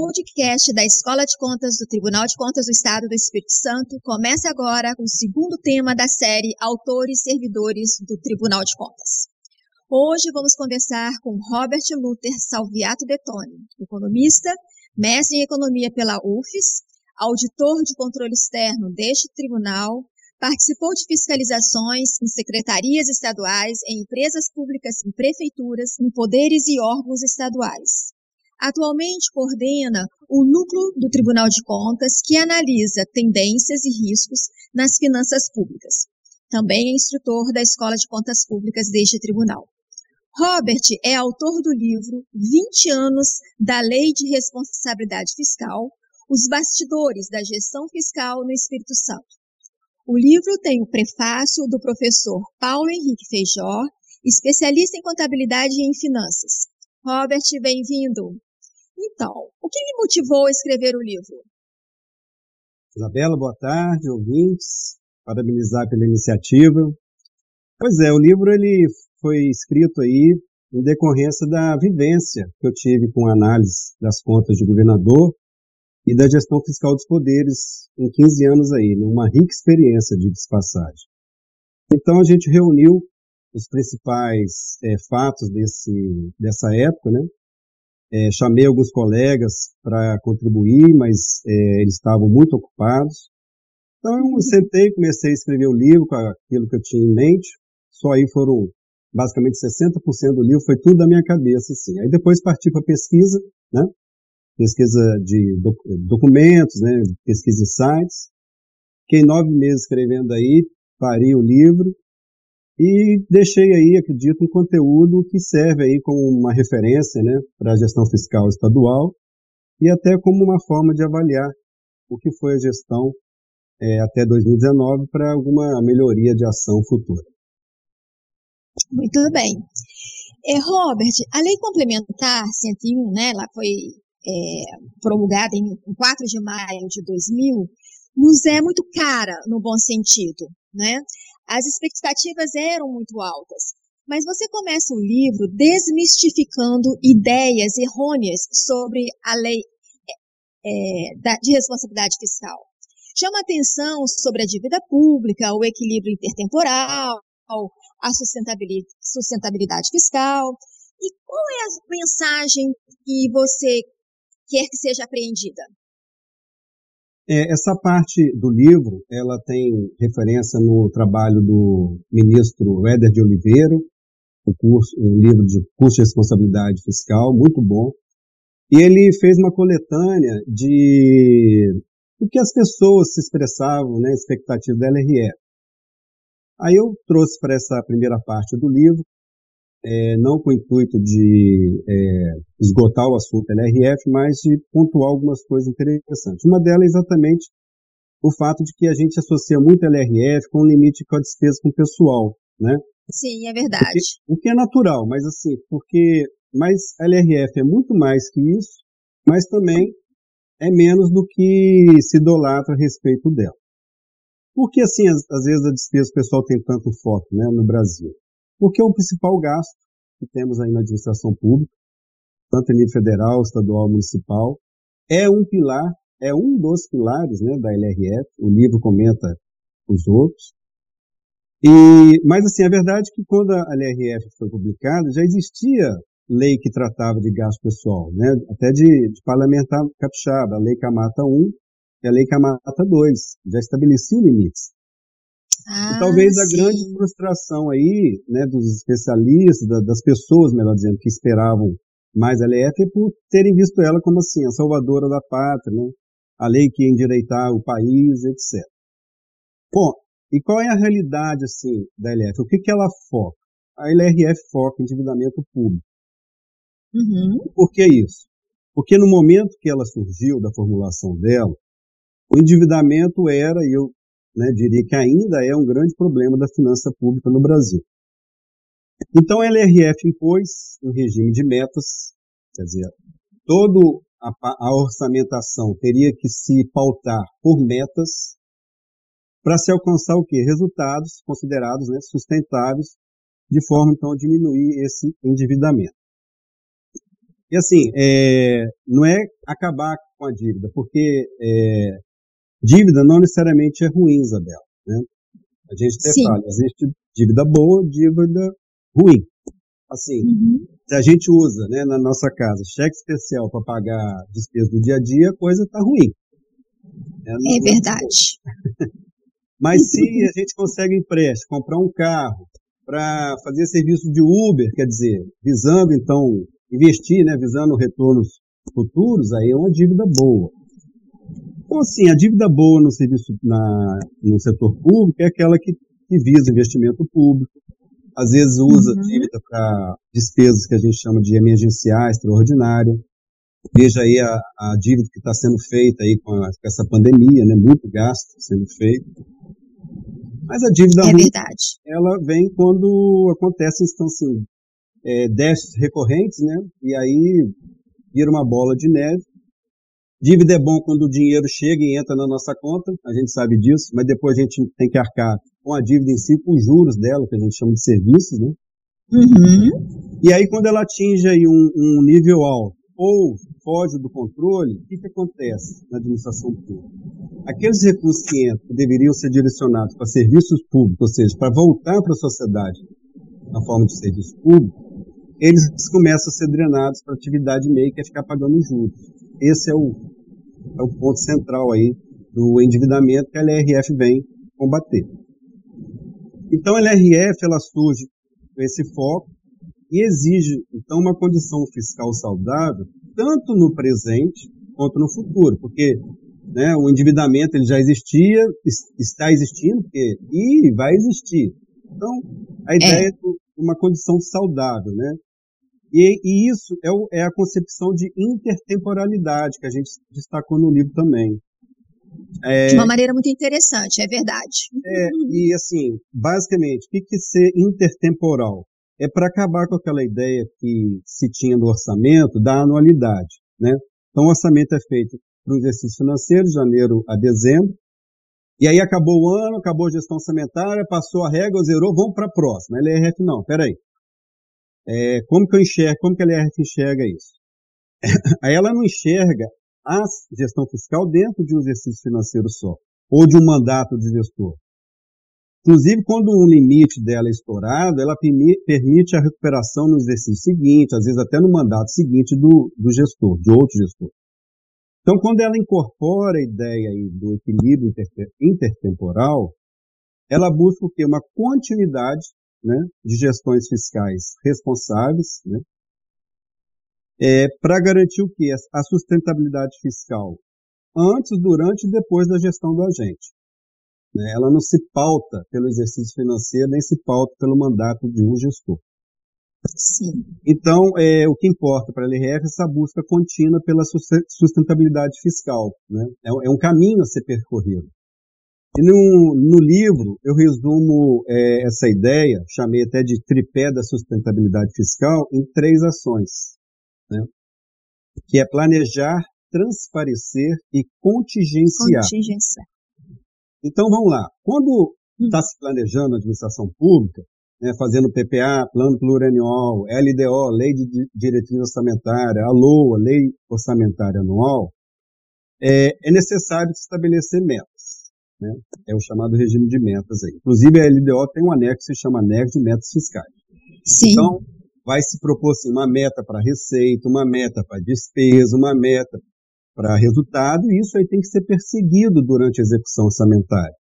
podcast da Escola de Contas do Tribunal de Contas do Estado do Espírito Santo começa agora com o segundo tema da série Autores e Servidores do Tribunal de Contas. Hoje vamos conversar com Robert Luther Salviato Detoni, economista, mestre em economia pela UFES, auditor de controle externo deste tribunal, participou de fiscalizações em secretarias estaduais, em empresas públicas, em prefeituras, em poderes e órgãos estaduais. Atualmente coordena o núcleo do Tribunal de Contas que analisa tendências e riscos nas finanças públicas. Também é instrutor da Escola de Contas Públicas deste tribunal. Robert é autor do livro 20 anos da Lei de Responsabilidade Fiscal, os bastidores da gestão fiscal no Espírito Santo. O livro tem o prefácio do professor Paulo Henrique Feijó, especialista em contabilidade e em finanças. Robert, bem-vindo. Então, o que me motivou a escrever o livro? Isabela, boa tarde, ouvintes. Parabenizar pela iniciativa. Pois é, o livro ele foi escrito aí em decorrência da vivência que eu tive com a análise das contas de governador e da gestão fiscal dos poderes em 15 anos aí, né? uma rica experiência de passagem. Então a gente reuniu os principais é, fatos desse, dessa época, né? É, chamei alguns colegas para contribuir, mas é, eles estavam muito ocupados. Então eu uhum. sentei e comecei a escrever o livro com aquilo que eu tinha em mente. Só aí foram basicamente 60% do livro, foi tudo da minha cabeça, assim. Aí depois parti para pesquisa, né? Pesquisa de doc documentos, né? Pesquisa em sites. Fiquei nove meses escrevendo aí, parei o livro, e deixei aí, acredito, um conteúdo que serve aí como uma referência né, para a gestão fiscal estadual e até como uma forma de avaliar o que foi a gestão é, até 2019 para alguma melhoria de ação futura. Muito bem. É, Robert, a Lei Complementar 101, né, ela foi é, promulgada em 4 de maio de 2000, nos é muito cara no bom sentido, né? As expectativas eram muito altas. Mas você começa o livro desmistificando ideias errôneas sobre a lei é, da, de responsabilidade fiscal. Chama atenção sobre a dívida pública, o equilíbrio intertemporal, a sustentabilidade, sustentabilidade fiscal. E qual é a mensagem que você quer que seja apreendida? É, essa parte do livro, ela tem referência no trabalho do ministro Éder de Oliveira, um, curso, um livro de curso de responsabilidade fiscal, muito bom. E ele fez uma coletânea de o que as pessoas se expressavam, né, expectativa da LRE. Aí eu trouxe para essa primeira parte do livro é, não com o intuito de é, esgotar o assunto LRF, mas de pontuar algumas coisas interessantes. Uma delas é exatamente o fato de que a gente associa muito LRF com o limite com a despesa com o pessoal, né? Sim, é verdade. Porque, o que é natural, mas assim, porque mas a LRF é muito mais que isso, mas também é menos do que se idolatra a respeito dela. Porque assim, às, às vezes a despesa pessoal tem tanto foco, né, no Brasil? Porque é o principal gasto que temos aí na administração pública, tanto em nível federal, estadual, municipal. É um pilar, é um dos pilares né, da LRF, o livro comenta os outros. E, mas assim, a verdade é que quando a LRF foi publicada, já existia lei que tratava de gasto pessoal, né? até de, de parlamentar capixaba, a lei Camata 1 e a lei Camata 2, já estabeleciam limites. Ah, e talvez a sim. grande frustração aí, né, dos especialistas, da, das pessoas, melhor dizendo, que esperavam mais a LF é por terem visto ela como assim, a salvadora da pátria, né, a lei que ia endireitar o país, etc. Bom, e qual é a realidade, assim, da LF? O que que ela foca? A LRF foca em endividamento público. Uhum. Por que isso? Porque no momento que ela surgiu, da formulação dela, o endividamento era, e eu né, diria que ainda é um grande problema da finança pública no Brasil. Então, a LRF impôs um regime de metas, quer dizer, toda a, orçamentação teria que se pautar por metas para se alcançar o quê? Resultados considerados né, sustentáveis, de forma, então, a diminuir esse endividamento. E assim, é, não é acabar com a dívida, porque é, dívida não necessariamente é ruim, Isabela. Né? A gente fala, existe dívida boa, dívida ruim. Assim, uhum. se a gente usa né, na nossa casa cheque especial para pagar despesas do dia a dia, a coisa está ruim. É, é, é verdade. Mas se a gente consegue empréstimo, comprar um carro para fazer serviço de Uber, quer dizer, visando então investir, né, visando retornos futuros, aí é uma dívida boa. Então, assim, a dívida boa no serviço, na, no setor público é aquela que, que visa investimento público, às vezes usa uhum. dívida para despesas que a gente chama de emergenciais, extraordinária. Veja aí a, a dívida que está sendo feita aí com, a, com, essa pandemia, né? Muito gasto sendo feito. Mas a dívida é ruim, verdade. ela vem quando acontecem então, assim, é, déficits recorrentes, né? E aí vira uma bola de neve. Dívida é bom quando o dinheiro chega e entra na nossa conta, a gente sabe disso, mas depois a gente tem que arcar com a dívida em si, com os juros dela, que a gente chama de serviços, né? Uhum. E aí, quando ela atinge aí um, um nível alto ou foge do controle, o que, que acontece na administração pública? Aqueles recursos que entram, que deveriam ser direcionados para serviços públicos, ou seja, para voltar para a sociedade na forma de serviço público, eles começam a ser drenados para atividade meio que é ficar pagando juros. Esse é o, é o ponto central aí do endividamento que a LRF vem combater. Então a LRF ela surge com esse foco e exige então uma condição fiscal saudável tanto no presente quanto no futuro, porque né, o endividamento ele já existia, está existindo porque, e vai existir. Então a ideia é, é uma condição saudável, né? E, e isso é, o, é, a concepção de intertemporalidade que a gente destacou no livro também. É, de uma maneira muito interessante, é verdade. É, e assim, basicamente, o que, que ser intertemporal? É para acabar com aquela ideia que se tinha no orçamento da anualidade. Né? Então, o orçamento é feito para o exercício financeiro, de janeiro a dezembro, e aí acabou o ano, acabou a gestão orçamentária, passou a regra, zerou, vamos para a próxima. LRF não, peraí. É, como que eu enxergo, como que a LRF enxerga isso? Aí ela não enxerga a gestão fiscal dentro de um exercício financeiro só, ou de um mandato de gestor. Inclusive, quando um limite dela é estourado, ela permite a recuperação no exercício seguinte, às vezes até no mandato seguinte do, do gestor, de outro gestor. Então, quando ela incorpora a ideia do equilíbrio intertemporal, ela busca o quê? Uma continuidade né, de gestões fiscais responsáveis, né, é, para garantir o que? A sustentabilidade fiscal antes, durante e depois da gestão do agente. Né? Ela não se pauta pelo exercício financeiro, nem se pauta pelo mandato de um gestor. Sim. Então, é, o que importa para a LRF é essa busca contínua pela sustentabilidade fiscal. Né? É, é um caminho a ser percorrido. E no, no livro eu resumo é, essa ideia, chamei até de tripé da sustentabilidade fiscal, em três ações, né? que é planejar, transparecer e contingenciar. Contingenciar. Então vamos lá. Quando está hum. se planejando a administração pública, né, fazendo PPA, Plano Plurianual, LDO, Lei de Diretriz Orçamentária, a LOA, Lei Orçamentária Anual, é, é necessário estabelecer metas. Né? É o chamado regime de metas aí. Inclusive a LDO tem um anexo que se chama anexo de metas fiscais. Sim. Então, vai se propor assim, uma meta para receita, uma meta para despesa, uma meta para resultado, e isso aí tem que ser perseguido durante a execução orçamentária.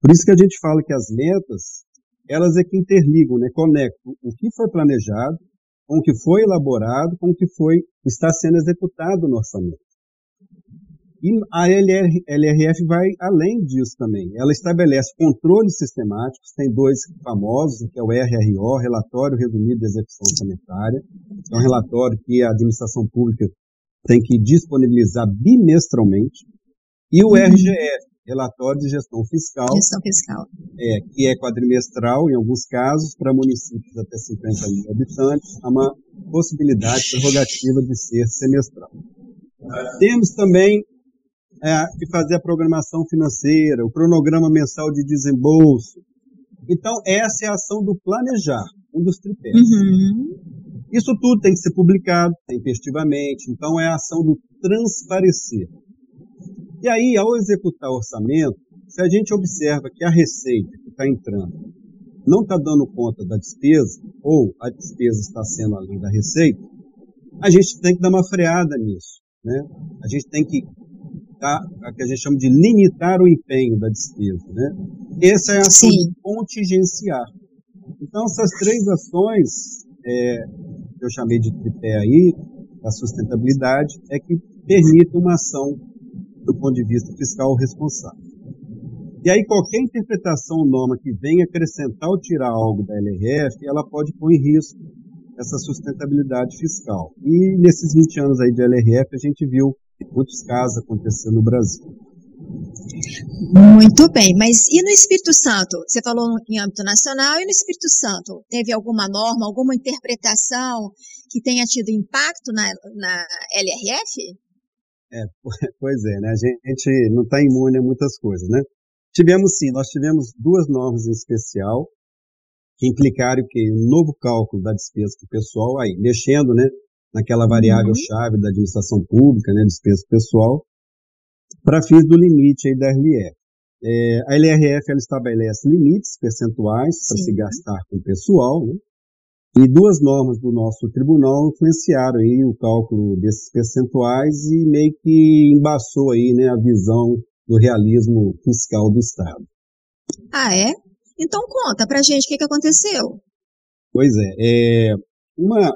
Por isso que a gente fala que as metas, elas é que interligam, né, conectam o que foi planejado com o que foi elaborado, com o que foi está sendo executado no orçamento. E a LR, LRF vai além disso também. Ela estabelece controles sistemáticos, tem dois famosos, que é o RRO, Relatório Resumido de Execução Orçamentária. É um relatório que a administração pública tem que disponibilizar bimestralmente. E o uhum. RGF, Relatório de Gestão Fiscal. Gestão Fiscal. É, que é quadrimestral, em alguns casos, para municípios até 50 mil habitantes, há uma possibilidade prerrogativa de ser semestral. Temos também é, de fazer a programação financeira, o cronograma mensal de desembolso. Então, essa é a ação do planejar, um dos tripés. Uhum. Isso tudo tem que ser publicado tempestivamente, então é a ação do transparecer. E aí, ao executar o orçamento, se a gente observa que a receita que está entrando não está dando conta da despesa, ou a despesa está sendo além da receita, a gente tem que dar uma freada nisso. Né? A gente tem que a que a gente chama de limitar o empenho da despesa. Né? Essa é a ação de contingenciar. Então, essas três ações, é, que eu chamei de tripé aí, da sustentabilidade, é que permite uma ação do ponto de vista fiscal responsável. E aí qualquer interpretação norma que venha acrescentar ou tirar algo da LRF, ela pode pôr em risco essa sustentabilidade fiscal. E nesses 20 anos aí de LRF, a gente viu muitos casos acontecendo no Brasil. Muito bem, mas e no Espírito Santo? Você falou em âmbito nacional e no Espírito Santo? Teve alguma norma, alguma interpretação que tenha tido impacto na, na LRF? É, pois é, né? A gente não está imune a muitas coisas, né? Tivemos sim, nós tivemos duas normas em especial que implicaram que um novo cálculo da despesa do pessoal, aí mexendo, né, naquela variável-chave uhum. da administração pública, né, despesa pessoal, para fins do limite aí da LRF. É, a LRF ela estabelece limites percentuais para se gastar com o pessoal, né, e duas normas do nosso tribunal influenciaram aí o cálculo desses percentuais e meio que embaçou aí, né, a visão do realismo fiscal do Estado. Ah, é? Então conta pra gente o que, que aconteceu. Pois é, é, uma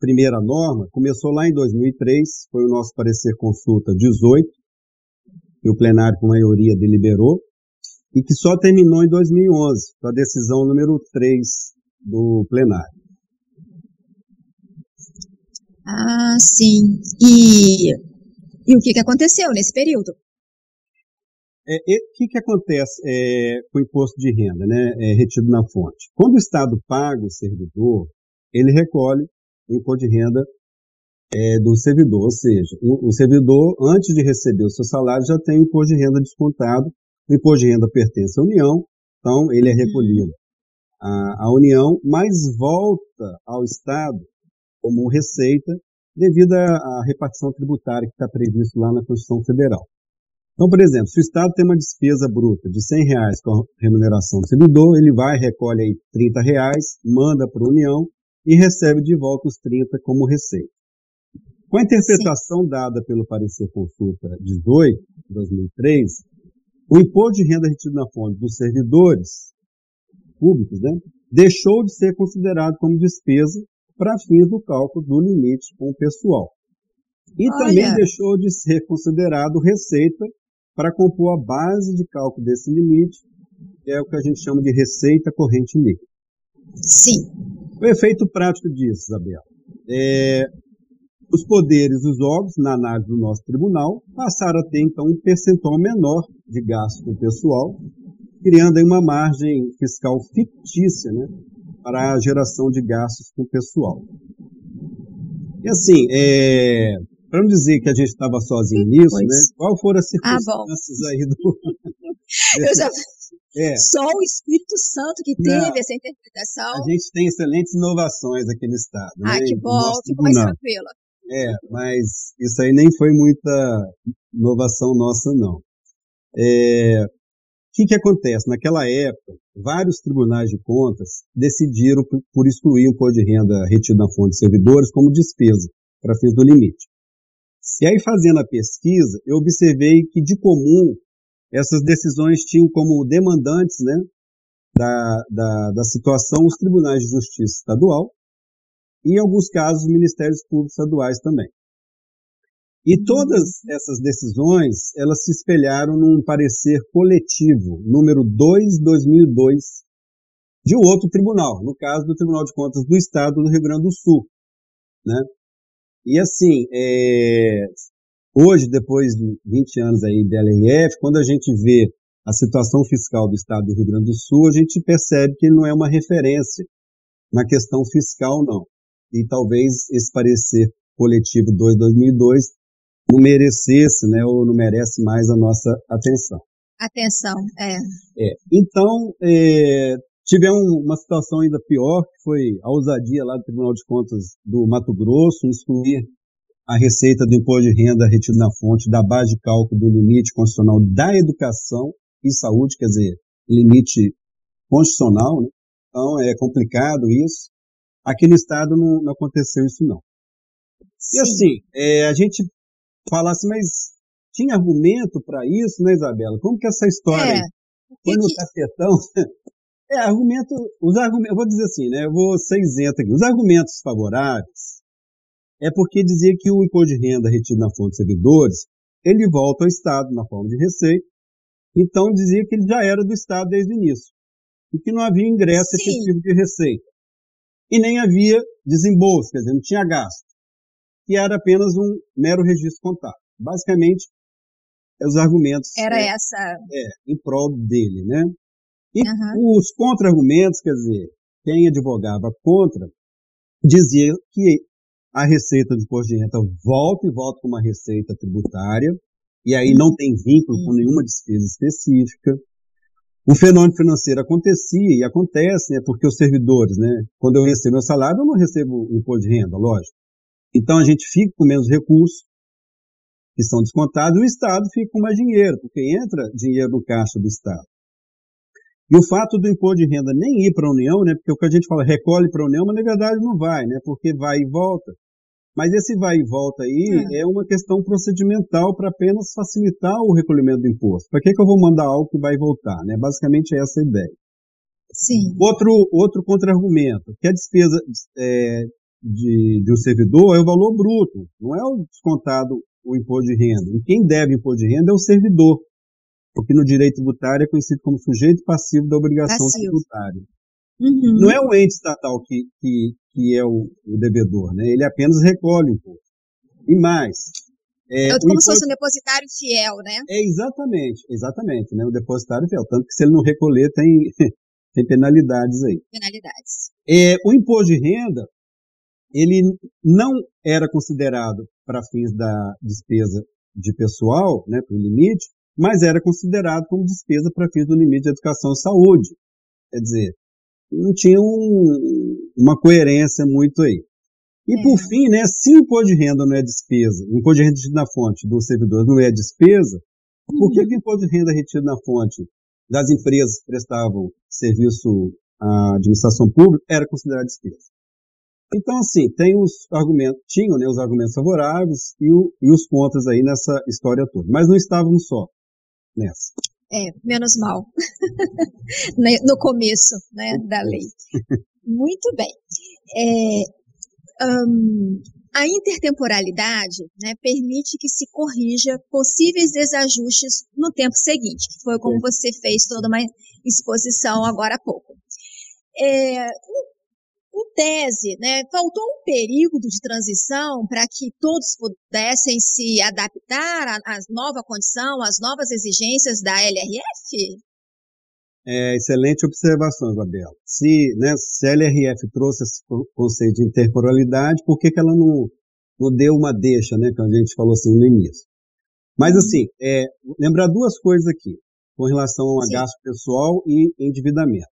primeira norma começou lá em 2003, foi o nosso parecer consulta 18, que o plenário com maioria deliberou, e que só terminou em 2011, com a decisão número 3 do plenário. Ah, sim. E, e o que, que aconteceu nesse período? O é, que, que acontece é, com o imposto de renda, né, é, retido na fonte? Quando o Estado paga o servidor, ele recolhe o imposto de renda é, do servidor, ou seja, o, o, servidor, antes de receber o seu salário, já tem o imposto de renda descontado, o imposto de renda pertence à União, então ele é recolhido à, à União, mas volta ao Estado como receita devido à repartição tributária que está previsto lá na Constituição Federal. Então, por exemplo, se o Estado tem uma despesa bruta de 100 reais com a remuneração do servidor, ele vai, recolhe aí 30 reais, manda para a União e recebe de volta os 30 como receita. Com a interpretação Sim. dada pelo parecer consulta 18, 2003, o imposto de renda retido na fonte dos servidores públicos né, deixou de ser considerado como despesa para fins do cálculo do limite com o pessoal. E Olha. também deixou de ser considerado receita para compor a base de cálculo desse limite, que é o que a gente chama de receita corrente líquida. Sim. O efeito prático disso, Isabel, é, os poderes dos órgãos, na análise do nosso tribunal, passaram a ter, então, um percentual menor de gasto com o pessoal, criando aí uma margem fiscal fictícia né, para a geração de gastos com o pessoal. E assim, é, para não dizer que a gente estava sozinho nisso, pois. né? Qual foram as ah, circunstâncias ah, aí do. Eu já... É. Só o Espírito Santo que teve não, essa interpretação. A gente tem excelentes inovações aqui no Estado. Ah, né? que bom, fico mais tranquila. É, mas isso aí nem foi muita inovação nossa, não. É, o que, que acontece? Naquela época, vários tribunais de contas decidiram por, excluir o imposto de renda retido na fonte de servidores como despesa para fins do limite. E aí, fazendo a pesquisa, eu observei que, de comum, essas decisões tinham como demandantes né, da, da, da situação os tribunais de justiça estadual e, em alguns casos, os ministérios públicos estaduais também. E todas essas decisões, elas se espelharam num parecer coletivo, número 2-2002, de outro tribunal, no caso do Tribunal de Contas do Estado do Rio Grande do Sul. Né? E assim, é, hoje, depois de 20 anos aí da LRF, quando a gente vê a situação fiscal do estado do Rio Grande do Sul, a gente percebe que ele não é uma referência na questão fiscal, não. E talvez esse parecer coletivo 2-2002 não merecesse, né, ou não merece mais a nossa atenção. Atenção, é. é. Então, é, Tivemos uma situação ainda pior, que foi a ousadia lá do Tribunal de Contas do Mato Grosso excluir a receita do imposto de renda retido na fonte da base de cálculo do limite constitucional da educação e saúde, quer dizer, limite constitucional, né? Então é complicado isso. Aqui no estado não, não aconteceu isso não. Sim. E assim, é, a gente fala assim, mas tinha argumento para isso, né, Isabela? Como que essa história é, foi no que... tapetão? é, argumento, os argumentos, eu vou dizer assim, né, eu vou ser isento aqui. Os argumentos favoráveis é porque dizia que o imposto de renda retido na fonte de servidores, ele volta ao Estado na forma de receita, então dizia que ele já era do Estado desde o início, e que não havia ingresso Sim. efetivo de receita, e nem havia desembolso, quer dizer, não tinha gasto, que era apenas um mero registro contábil. Basicamente, os argumentos... Era é, essa... É, em prol dele, né? E uhum. os contra-argumentos, quer dizer, quem advogava contra, dizia que a receita de imposto de renda volta e volta com uma receita tributária, e aí não tem vínculo com nenhuma despesa específica. O fenômeno financeiro acontecia e acontece, né, porque os servidores, né, quando eu recebo meu salário, eu não recebo imposto de renda, lógico. Então a gente fica com menos recursos que são descontados e o Estado fica com mais dinheiro, porque entra dinheiro no caixa do Estado. E o fato do imposto de renda nem ir para a União, né, porque o que a gente fala recolhe para a União, mas na verdade não vai, né, porque vai e volta. Mas esse vai e volta aí é, é uma questão procedimental para apenas facilitar o recolhimento do imposto. Para que, que eu vou mandar algo que vai voltar? Né? Basicamente é essa a ideia. Sim. Outro, outro contra-argumento, que a despesa é, de, de um servidor é o valor bruto, não é o descontado o imposto de renda. E quem deve imposto de renda é o servidor porque no direito tributário é conhecido como sujeito passivo da obrigação passivo. tributária. Uhum. Não é o ente estatal que, que, que é o, o, devedor, né? ele apenas recolhe o imposto. E mais. É, então, como imposto... se fosse um depositário fiel, né? É, exatamente, exatamente, né? o depositário fiel. Tanto que se ele não recolher, tem, tem penalidades aí. Penalidades. É, o imposto de renda, ele não era considerado para fins da despesa de pessoal, né, para o limite, mas era considerado como despesa para fins do limite de educação e saúde. Quer dizer, não tinha um, uma coerência muito aí. E é. por fim, né, se o imposto de renda não é despesa, o imposto de renda retido na fonte do servidor não é despesa, uhum. por que, uhum. que o imposto de renda retido na fonte das empresas que prestavam serviço à administração pública era considerado despesa? Então, assim, tem os argumentos, tinham né, os argumentos favoráveis e, o, e os contras aí nessa história toda. Mas não estávamos só nessa. É, menos mal. Né, no começo né, da lei. Muito bem. É, um, a intertemporalidade né, permite que se corrija possíveis desajustes no tempo seguinte, que foi como você fez toda uma exposição agora há pouco. É, em tese, né, faltou um período de transição para que todos pudessem se adaptar à, à nova condição, às novas exigências da LRF? É, excelente observação, Isabela. Se, né, se a LRF trouxe esse conceito de intercoralidade, por que, que ela não, não deu uma deixa, né, que a gente falou assim no início? Mas, assim, é, lembrar duas coisas aqui, com relação a Sim. gasto pessoal e endividamento.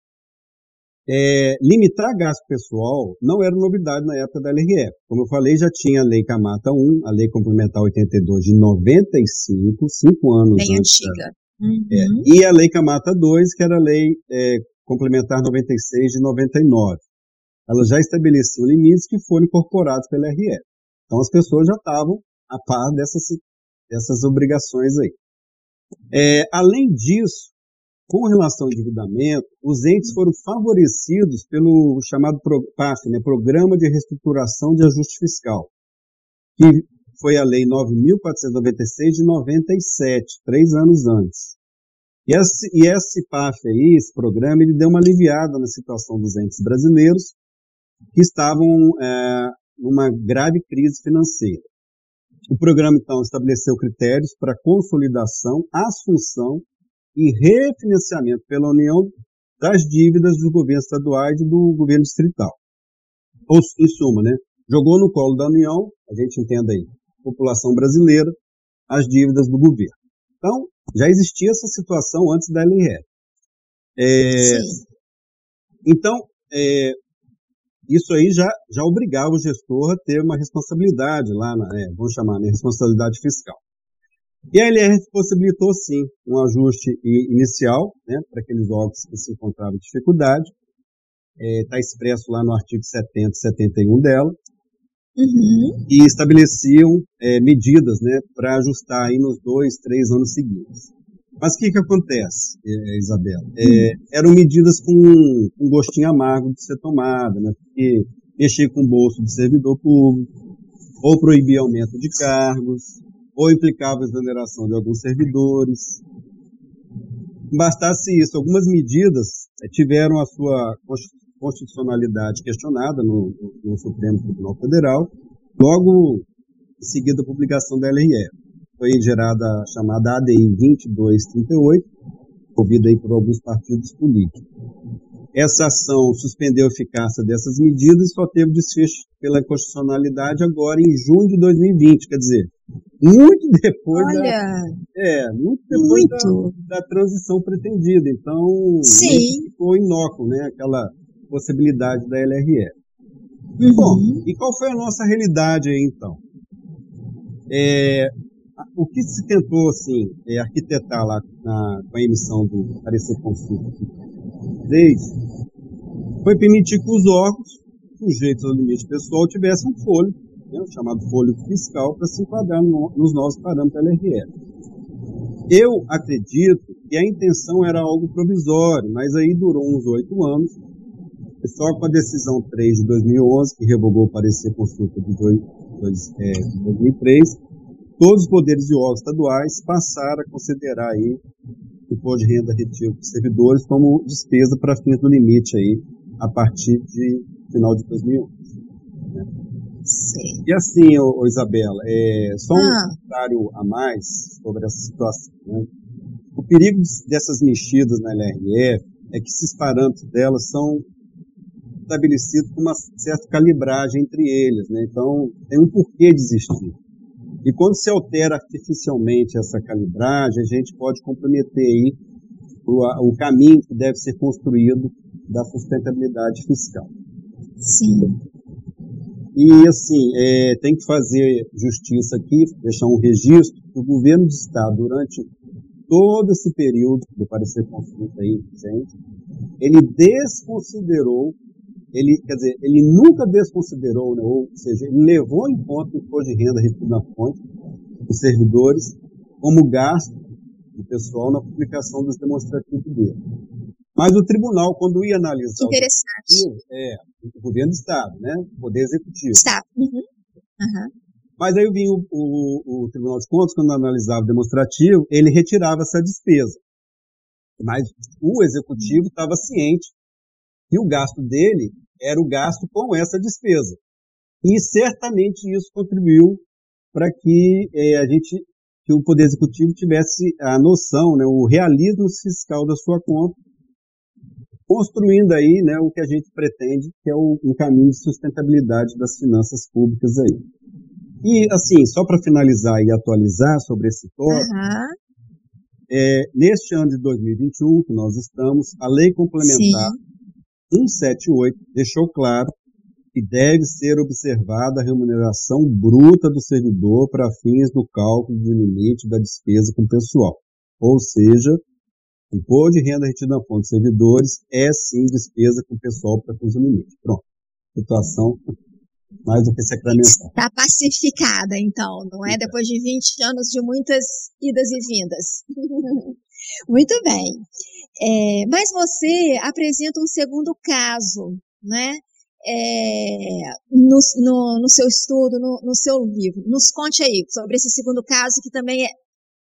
É, limitar gasto pessoal não era novidade na época da LRF. Como eu falei, já tinha a Lei Camata 1, a Lei Complementar 82 de 95, cinco anos Bem antes. antiga. É, uhum. É, e a Lei Camata 2, que era a Lei é, Complementar 96 de 99. Ela já estabeleciam limites que foram incorporados pela LRF. Então as pessoas já estavam a par dessas, dessas obrigações aí. É, além disso, com relação ao endividamento, os entes foram favorecidos pelo chamado PAF, né, Programa de Reestruturação de Ajuste Fiscal, que foi a Lei 9.496 de 97, três anos antes. E esse, e esse PAF aí, esse programa, ele deu uma aliviada na situação dos entes brasileiros que estavam é, numa grave crise financeira. O programa, então, estabeleceu critérios para consolidação, assunção e refinanciamento pela União das dívidas dos governos estaduais e do governo distrital. Ou, em suma, né, jogou no colo da União, a gente entenda aí, população brasileira, as dívidas do governo. Então, já existia essa situação antes da LRF. É, Então, é, isso aí já, já obrigava o gestor a ter uma responsabilidade lá, na, é, vamos chamar, né, responsabilidade fiscal. E a LR possibilitou, sim, um ajuste inicial né, para aqueles órgãos que se encontravam em dificuldade. Está é, expresso lá no artigo 70 e 71 dela. Uhum. E estabeleciam é, medidas né, para ajustar aí nos dois, três anos seguintes. Mas o que, que acontece, é, Isabela? É, eram medidas com um gostinho amargo de ser tomada, né? Porque mexer com o bolso do servidor público, ou proibir aumento de cargos, ou implicava a exoneração de alguns servidores. Bastasse isso, algumas medidas é, tiveram a sua constitucionalidade questionada no, no Supremo Tribunal Federal, logo em seguida a publicação da LRE foi gerada a chamada ADI 2238, movida aí por alguns partidos políticos. Essa ação suspendeu a eficácia dessas medidas e só teve desfecho pela constitucionalidade agora em junho de 2020, quer dizer, muito depois Olha, da, é, muito depois muito. Da, da, transição pretendida. Então, ficou inócuo, né, aquela possibilidade da LRE. Uhum. Bom, e qual foi a nossa realidade aí então? É, o que se tentou assim é, arquitetar lá na, com a emissão do parecer consulta 3 foi permitir que os órgãos sujeitos ao limite pessoal tivessem um folho, né, chamado folho fiscal, para se enquadrar no, nos novos parâmetros LRE. Eu acredito que a intenção era algo provisório, mas aí durou uns oito anos, só com a decisão 3 de 2011, que revogou o parecer consulta de, dois, dois, é, de 2003, todos os poderes e órgãos estaduais passaram a considerar aí o imposto de renda retido dos servidores como despesa para fins do limite aí a partir de final de 2011. Né? Sim. E assim, ô, ô Isabela, é, só um ah. comentário a mais sobre essa situação. Né? O perigo dessas mexidas na LRF é que esses parâmetros delas são estabelecidos com uma certa calibragem entre eles, né? Então, tem um porquê de existir. E quando se altera artificialmente essa calibragem, a gente pode comprometer aí o, o caminho que deve ser construído da sustentabilidade fiscal. Sim. E assim, é, tem que fazer justiça aqui, deixar um registro que o governo do Estado, durante todo esse período do parecer consulta aí, gente, ele desconsiderou ele, quer dizer, ele nunca desconsiderou, né, ou seja, ele levou em conta o imposto de renda retido na fonte dos servidores como gasto do pessoal na publicação dos demonstrativos dele. Mas o tribunal, quando ia analisar Interessante. o é, o governo do Estado, né, o poder executivo. Estado. Uhum. Uhum. Mas aí vinha o, o, o, Tribunal de Contas, quando analisava o demonstrativo, ele retirava essa despesa. Mas o executivo estava ciente que o gasto dele era o gasto com essa despesa. E certamente isso contribuiu para que é, a gente, que o Poder Executivo tivesse a noção, né, o realismo fiscal da sua conta, construindo aí né, o que a gente pretende, que é o, um caminho de sustentabilidade das finanças públicas aí. E, assim, só para finalizar e atualizar sobre esse tópico, uhum. é, neste ano de 2021 que nós estamos, a lei complementar Sim 178 deixou claro que deve ser observada a remuneração bruta do servidor para fins do cálculo do limite da despesa com pessoal. Ou seja, o imposto de renda retido na fonte de servidores é sim despesa com pessoal para fins do limite. Pronto. Situação mais do que sacramental. Está pacificada, então, não é? Depois de 20 anos de muitas idas e vindas. Muito bem. É, mas você apresenta um segundo caso, né? É, no, no, no, seu estudo, no, no, seu livro. Nos conte aí sobre esse segundo caso que também é,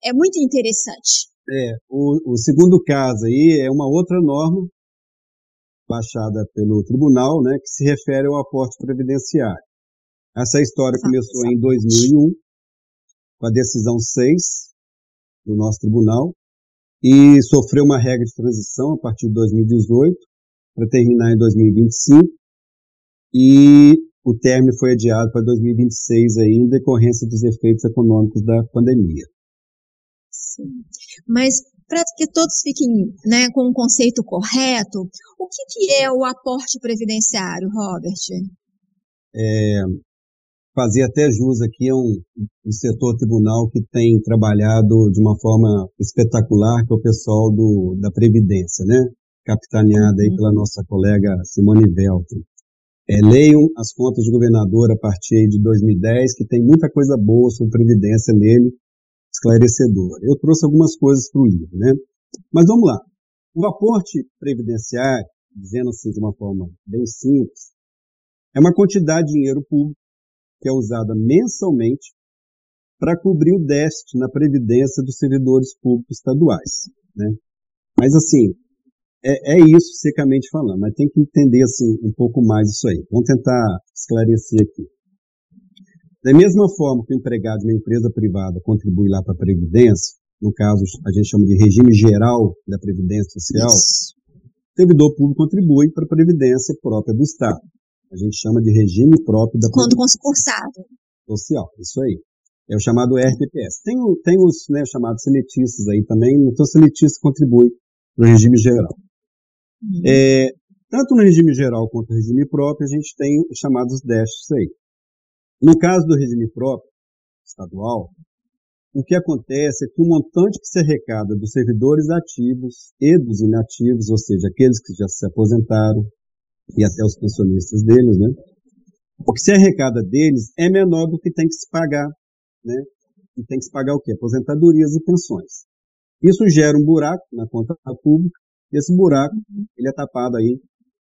é muito interessante. É, o, o, segundo caso aí é uma outra norma baixada pelo tribunal, né, que se refere ao aporte previdenciário. Essa história começou em 2001, com a decisão 6 do nosso tribunal, e sofreu uma regra de transição a partir de 2018 para terminar em 2025 e o término foi adiado para 2026 aí em decorrência dos efeitos econômicos da pandemia. Sim. Mas para que todos fiquem né, com o um conceito correto, o que, que é o aporte previdenciário, Robert? É, fazer até jus aqui a um, um setor tribunal que tem trabalhado de uma forma espetacular, que é o pessoal do, da Previdência, né? Capitaneada aí uhum. pela nossa colega Simone Veltri. É, leiam as contas do governador a partir de 2010, que tem muita coisa boa sobre Previdência nele, esclarecedora. Eu trouxe algumas coisas para o livro, né? Mas vamos lá. O aporte previdenciário, dizendo assim de uma forma bem simples, é uma quantidade de dinheiro público que é usada mensalmente para cobrir o déficit na previdência dos servidores públicos estaduais, né? Mas assim, é, é, isso secamente falando, mas tem que entender assim um pouco mais isso aí. Vamos tentar esclarecer aqui. Da mesma forma que o empregado de uma empresa privada contribui lá para a Previdência, no caso a gente chama de regime geral da Previdência Social, isso. o servidor público contribui para a Previdência própria do Estado. A gente chama de regime próprio da Quando concursado. Social, isso aí. É o chamado RPPS. Tem, tem os né, chamados seletistas aí também, então seletistas contribui para o regime geral. Uhum. É, tanto no regime geral quanto no regime próprio, a gente tem os chamados déficits aí. No caso do regime próprio, estadual, o que acontece é que o montante que se arrecada dos servidores ativos e dos inativos, ou seja, aqueles que já se aposentaram e até os pensionistas deles, né? O que se arrecada deles é menor do que tem que se pagar, né? E tem que se pagar o quê? Aposentadorias e pensões. Isso gera um buraco na conta pública, e esse buraco ele é tapado aí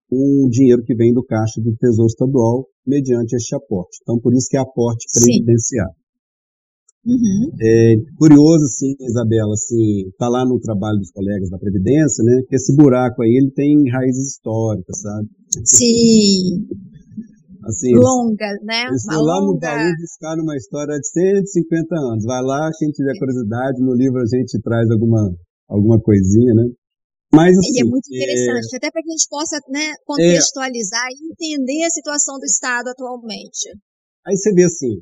com dinheiro que vem do caixa do Tesouro Estadual mediante este aporte. Então, por isso que é aporte previdenciário. Uhum. É curioso, assim, Isabela, assim, tá lá no trabalho dos colegas da Previdência, né, que esse buraco aí, ele tem raízes históricas, sabe? Sim. Assim, longa, né? Estão lá no baú buscar uma história de 150 anos. Vai lá, quem tiver curiosidade, no livro a gente traz alguma, alguma coisinha, né? Mas, assim, e é assim, muito interessante, é... até para que a gente possa né, contextualizar é... e entender a situação do Estado atualmente. Aí você vê assim,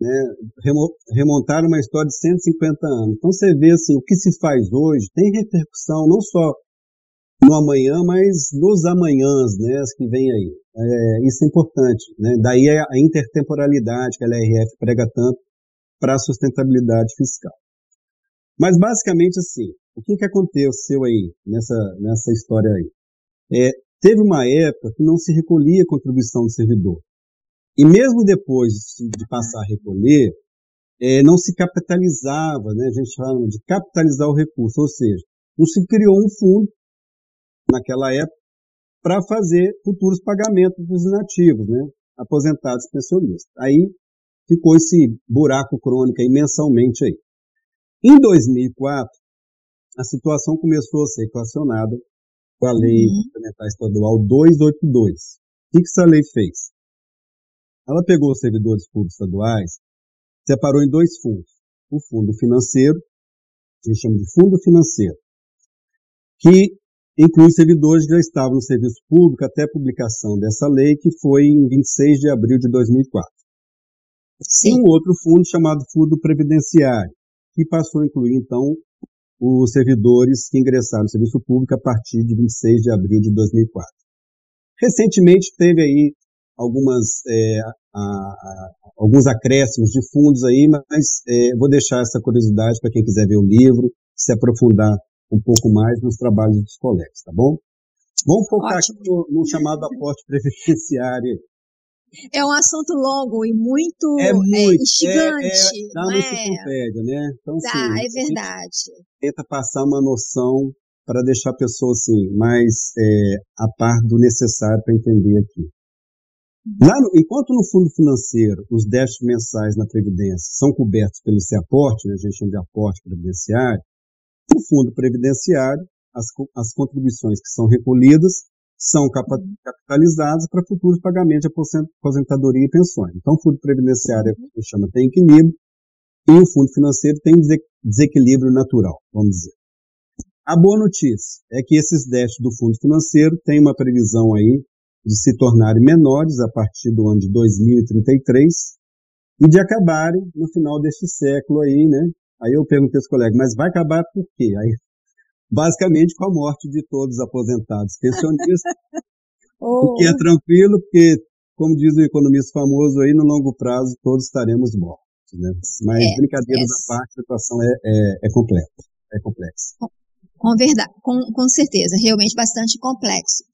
né, remontar uma história de 150 anos. Então você vê assim, o que se faz hoje tem repercussão não só no amanhã, mas nos amanhãs, né, as que vêm aí. É, isso é importante, né? Daí a intertemporalidade que a LRF prega tanto para a sustentabilidade fiscal. Mas basicamente assim, o que, que aconteceu aí nessa, nessa história aí? É, teve uma época que não se recolhia contribuição do servidor. E mesmo depois de passar a recolher, é, não se capitalizava, né? a gente chama de capitalizar o recurso, ou seja, não se criou um fundo naquela época para fazer futuros pagamentos dos inativos, né? aposentados pensionistas. Aí ficou esse buraco crônico aí mensalmente aí. Em 2004, a situação começou a ser equacionada com a Lei uhum. Complementar Estadual 282. O que, que essa lei fez? Ela pegou os servidores públicos estaduais, separou em dois fundos. O fundo financeiro, que a gente chama de fundo financeiro, que inclui servidores que já estavam no serviço público até a publicação dessa lei, que foi em 26 de abril de 2004. Sim. E um outro fundo chamado Fundo Previdenciário, que passou a incluir, então, os servidores que ingressaram no serviço público a partir de 26 de abril de 2004. Recentemente teve aí algumas, é, a, a, alguns acréscimos de fundos aí, mas é, vou deixar essa curiosidade para quem quiser ver o livro, se aprofundar um pouco mais nos trabalhos dos colegas, tá bom? Vamos focar Ótimo. aqui no, no chamado aporte previdenciário. É um assunto longo e muito, é muito é, instigante. É, é, dá uma enciclopédia, né? Então, dá, assim, é verdade. Tenta passar uma noção para deixar a pessoa assim, mais é, a par do necessário para entender aqui. No, enquanto no fundo financeiro os déficits mensais na Previdência são cobertos pelo esse aporte, né, a gente chama de aporte previdenciário, no fundo previdenciário, as, as contribuições que são recolhidas são capitalizadas para futuros pagamentos de aposentadoria e pensões. Então, o fundo previdenciário, que a gente chama, tem equilíbrio, e o fundo financeiro tem desequilíbrio natural, vamos dizer. A boa notícia é que esses déficits do fundo financeiro têm uma previsão aí de se tornarem menores a partir do ano de 2033 e de acabarem no final deste século aí, né? Aí eu perguntei aos colegas, mas vai acabar por quê? Aí basicamente com a morte de todos os aposentados pensionistas, oh. o que é tranquilo, porque, como diz o economista famoso aí, no longo prazo todos estaremos mortos. Né? Mas, é, brincadeiras é. à parte, a situação é, é, é complexa. É complexa. Com, com verdade, com, com certeza, realmente bastante complexo.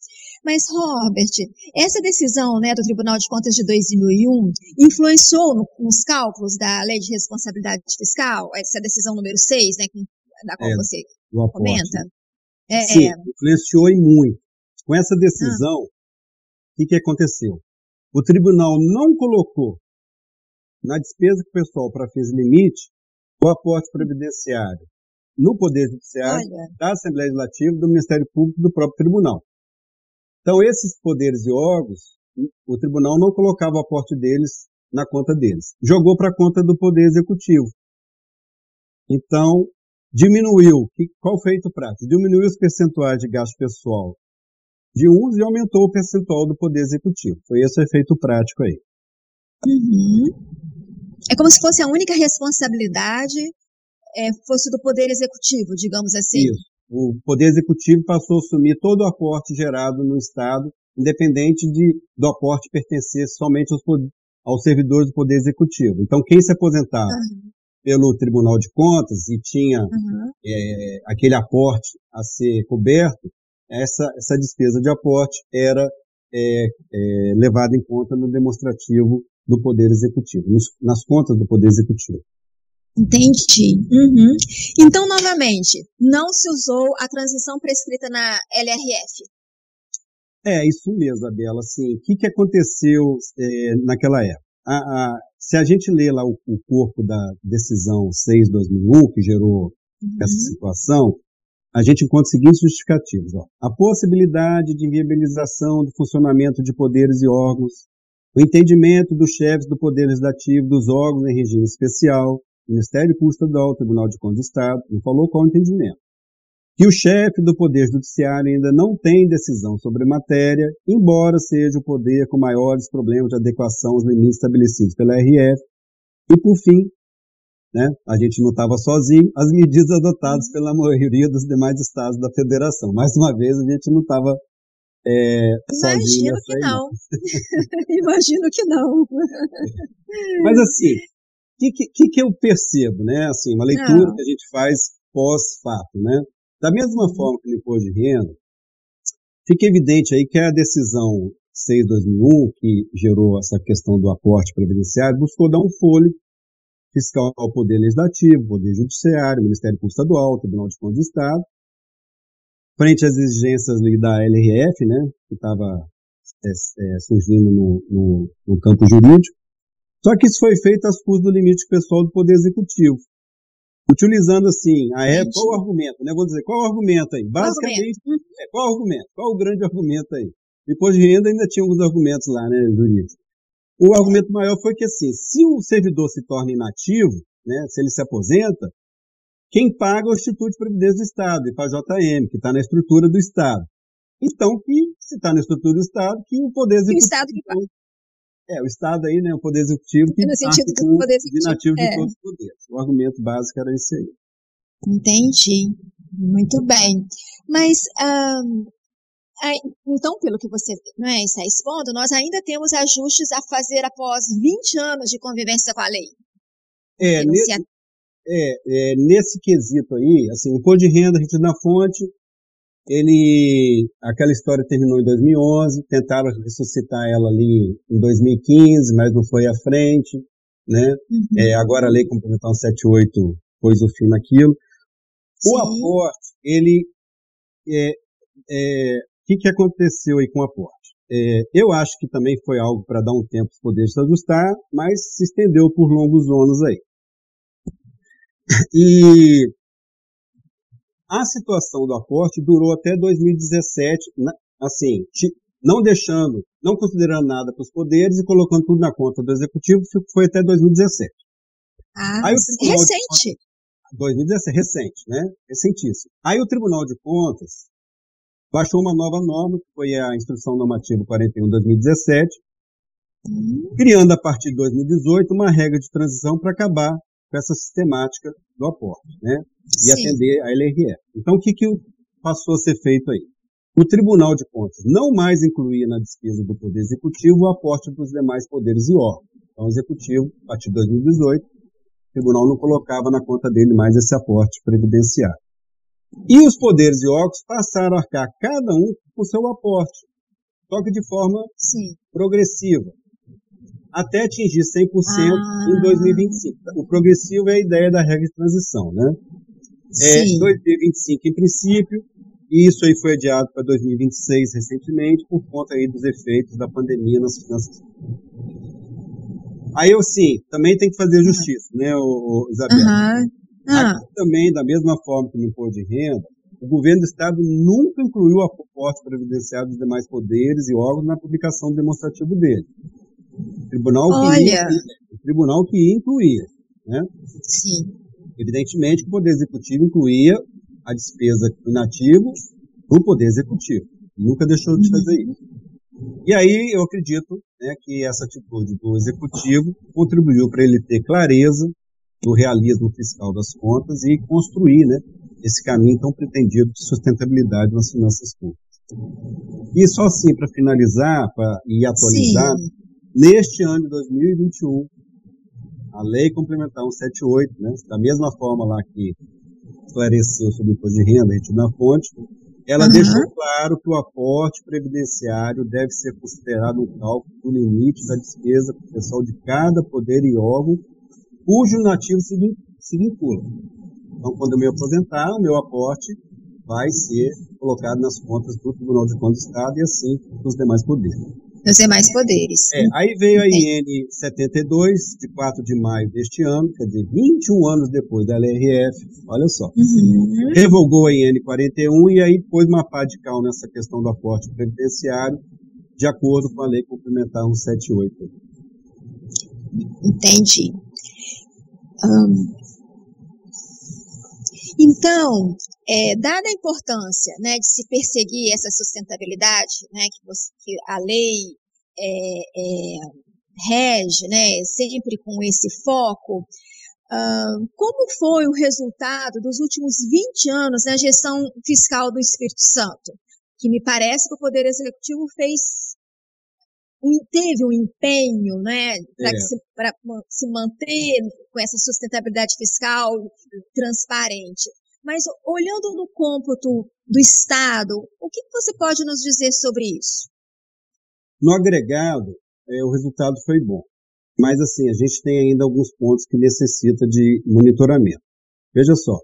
Mas, Robert, essa decisão né, do Tribunal de Contas de 2001 influenciou no, nos cálculos da Lei de Responsabilidade Fiscal, essa decisão número 6, né, da qual é, você comenta? É, Sim, influenciou e muito. Com essa decisão, o ah. que, que aconteceu? O tribunal não colocou na despesa pessoal para fins limite o aporte previdenciário no Poder Judiciário, Olha. da Assembleia Legislativa, do Ministério Público do próprio Tribunal. Então, esses poderes e órgãos, o tribunal não colocava o aporte deles na conta deles. Jogou para a conta do Poder Executivo. Então, diminuiu. Qual o feito prático? Diminuiu os percentuais de gasto pessoal de uns e aumentou o percentual do Poder Executivo. Foi esse o efeito prático aí. Uhum. É como se fosse a única responsabilidade é, fosse do Poder Executivo, digamos assim. Isso o Poder Executivo passou a assumir todo o aporte gerado no Estado, independente de, do aporte pertencer somente aos, aos servidores do Poder Executivo. Então, quem se aposentava uhum. pelo Tribunal de Contas e tinha uhum. é, aquele aporte a ser coberto, essa, essa despesa de aporte era é, é, levada em conta no demonstrativo do Poder Executivo, nos, nas contas do Poder Executivo. Entendi. Uhum. Então, novamente, não se usou a transição prescrita na LRF. É, isso mesmo, Isabela. Assim, o que, que aconteceu é, naquela época? A, a, se a gente lê lá o, o corpo da decisão 6-2001, que gerou uhum. essa situação, a gente encontra os seguintes justificativos. Ó. A possibilidade de inviabilização do funcionamento de poderes e órgãos, o entendimento dos chefes do Poder Legislativo dos órgãos em regime especial, Ministério Público Estadual, Tribunal de Contas do Estado, não falou qual o entendimento. Que o chefe do Poder Judiciário ainda não tem decisão sobre a matéria, embora seja o poder com maiores problemas de adequação aos limites estabelecidos pela RF. E, por fim, né, a gente não estava sozinho, as medidas adotadas pela maioria dos demais estados da federação. Mais uma vez, a gente não estava é, Imagino que não. Imagino que não. Mas assim, que, que, que eu percebo, né? Assim, uma leitura Não. que a gente faz pós-fato, né? Da mesma forma que no imposto de renda, fica evidente aí que a decisão 6-2001, que gerou essa questão do aporte previdenciário, buscou dar um folho fiscal ao Poder Legislativo, Poder Judiciário, Ministério Público Estadual, Tribunal de Contas do Estado, frente às exigências da LRF, né, que estava é, é, surgindo no, no, no campo jurídico, só que isso foi feito às custas do limite pessoal do Poder Executivo. Utilizando, assim, a época, qual o argumento, né? Vou dizer, qual o argumento aí? Basicamente, qual, argumento? É, qual o argumento? Qual o grande argumento aí? Depois de renda ainda tinha alguns argumentos lá, né, jurídicos. O argumento maior foi que, assim, se o servidor se torna inativo, né, se ele se aposenta, quem paga é o Instituto de Previdência do Estado, IPAJM, que está na estrutura do Estado. Então, que, se está na estrutura do Estado, que o Poder Executivo... O Estado que paga. É, o Estado aí, né, o Poder Executivo que no sentido do poder executivo, é. de todos os poderes. O argumento básico era esse aí. Entendi. Muito bem. Mas, um, então, pelo que você é, está expondo, nós ainda temos ajustes a fazer após 20 anos de convivência com a lei. É, nesse, é, é, nesse quesito aí, assim, o imposto de renda, a gente na fonte, ele, aquela história terminou em 2011, tentaram ressuscitar ela ali em 2015, mas não foi à frente, né? Uhum. É, agora a lei complementar 78 pôs o fim naquilo. Sim. O aporte, ele, é, é, o que, que aconteceu aí com o aporte? É, eu acho que também foi algo para dar um tempo para poder se ajustar, mas se estendeu por longos anos aí. E a situação do aporte durou até 2017, assim, não deixando, não considerando nada para os poderes e colocando tudo na conta do executivo, foi até 2017. Ah, Aí recente. De, 2017, recente, né? Recentíssimo. Aí o Tribunal de Contas baixou uma nova norma, que foi a Instrução Normativa 41-2017, hum. criando a partir de 2018 uma regra de transição para acabar com essa sistemática do aporte, né? E Sim. atender a LRF. Então, o que, que passou a ser feito aí? O Tribunal de Contas não mais incluía na despesa do Poder Executivo o aporte dos demais poderes e órgãos. Então, o Executivo, a partir de 2018, o Tribunal não colocava na conta dele mais esse aporte previdenciário. E os poderes e órgãos passaram a arcar cada um com seu aporte, só que de forma Sim. progressiva, até atingir 100% ah. em 2025. O progressivo é a ideia da regra de transição, né? É, 2025 em princípio, e isso aí foi adiado para 2026 recentemente por conta aí dos efeitos da pandemia nas finanças. Aí eu sim, também tem que fazer justiça, né, o, o Isabel? Uhum. Ah. Aqui também, da mesma forma que no imposto de renda, o governo do Estado nunca incluiu o aporte previdenciário dos demais poderes e órgãos na publicação demonstrativo dele. O tribunal Olha. que, incluía, o tribunal que incluía. Né? Sim. Evidentemente que o Poder Executivo incluía a despesa inativa do Poder Executivo. Nunca deixou de fazer isso. E aí eu acredito né, que essa atitude do Executivo contribuiu para ele ter clareza do realismo fiscal das contas e construir né, esse caminho tão pretendido de sustentabilidade nas finanças públicas. E só assim, para finalizar pra, e atualizar, Sim. Neste ano de 2021, a Lei Complementar 178, né, da mesma forma lá que esclareceu sobre o imposto de renda retido na fonte, ela uhum. deixou claro que o aporte previdenciário deve ser considerado um cálculo do limite da despesa pessoal de cada poder e órgão cujo nativo se, se vincula. Então, quando eu me aposentar, o meu aporte vai ser colocado nas contas do Tribunal de Contas do Estado e assim dos demais poderes. Dos demais poderes. É, aí veio a IN 72, de 4 de maio deste ano, quer dizer, 21 anos depois da LRF, olha só. Uhum. Revogou a IN 41 e aí pôs uma pá de cal nessa questão do aporte previdenciário, de acordo com a Lei Complementar 178. Entendi. então, é, dada a importância né, de se perseguir essa sustentabilidade, né, que, você, que a lei é, é, rege, né, sempre com esse foco, como foi o resultado dos últimos 20 anos na gestão fiscal do Espírito Santo? Que me parece que o Poder Executivo fez teve um empenho né, para é. se, se manter com essa sustentabilidade fiscal transparente. Mas olhando no cômputo do Estado, o que você pode nos dizer sobre isso? No agregado, é, o resultado foi bom. Mas assim, a gente tem ainda alguns pontos que necessita de monitoramento. Veja só,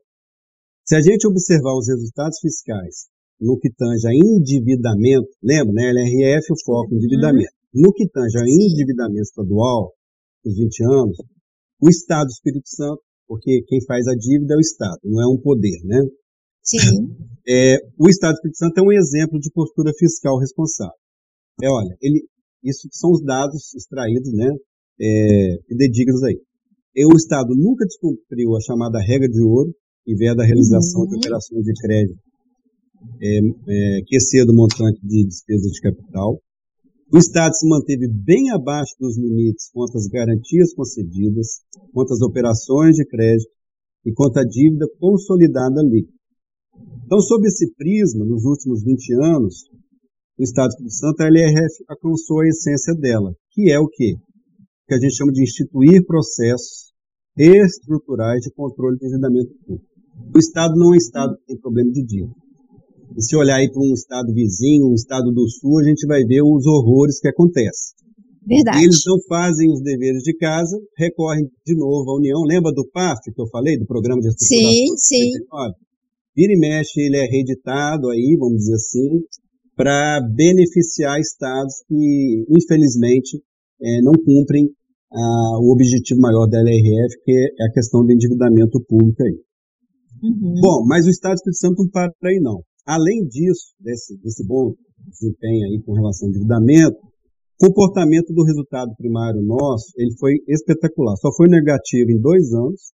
se a gente observar os resultados fiscais no que tange a endividamento, lembra, né? LRF, o foco em endividamento. No que tange a endividamento estadual, os 20 anos, o Estado do Espírito Santo, porque quem faz a dívida é o Estado, não é um poder, né? Sim. É, o Estado do Espírito Santo é um exemplo de postura fiscal responsável. É, olha, ele, isso são os dados extraídos, né, é, fidedignos aí. E o Estado nunca descumpriu a chamada regra de ouro, que vem da realização uhum. de operações de crédito é, é, que exceda o montante de despesa de capital. O Estado se manteve bem abaixo dos limites quanto às garantias concedidas, quanto às operações de crédito e quanto à dívida consolidada líquida. Então, sob esse prisma, nos últimos 20 anos, o Estado do Espírito Santo, a LRF alcançou a essência dela, que é o quê? Que a gente chama de instituir processos estruturais de controle do endividamento público. O Estado não é um Estado que tem problema de dívida. E se olhar aí para um estado vizinho, um estado do sul, a gente vai ver os horrores que acontecem. Verdade. Eles não fazem os deveres de casa, recorrem de novo à União. Lembra do PAF que eu falei, do Programa de Estruturação? Sim, sim. Vira e mexe, ele é reeditado aí, vamos dizer assim, para beneficiar estados que, infelizmente, é, não cumprem ah, o objetivo maior da LRF, que é a questão do endividamento público aí. Uhum. Bom, mas o Estado do Espírito Santo não para aí não. Além disso, desse, desse bom desempenho aí com relação ao endividamento, o comportamento do resultado primário nosso, ele foi espetacular. Só foi negativo em dois anos.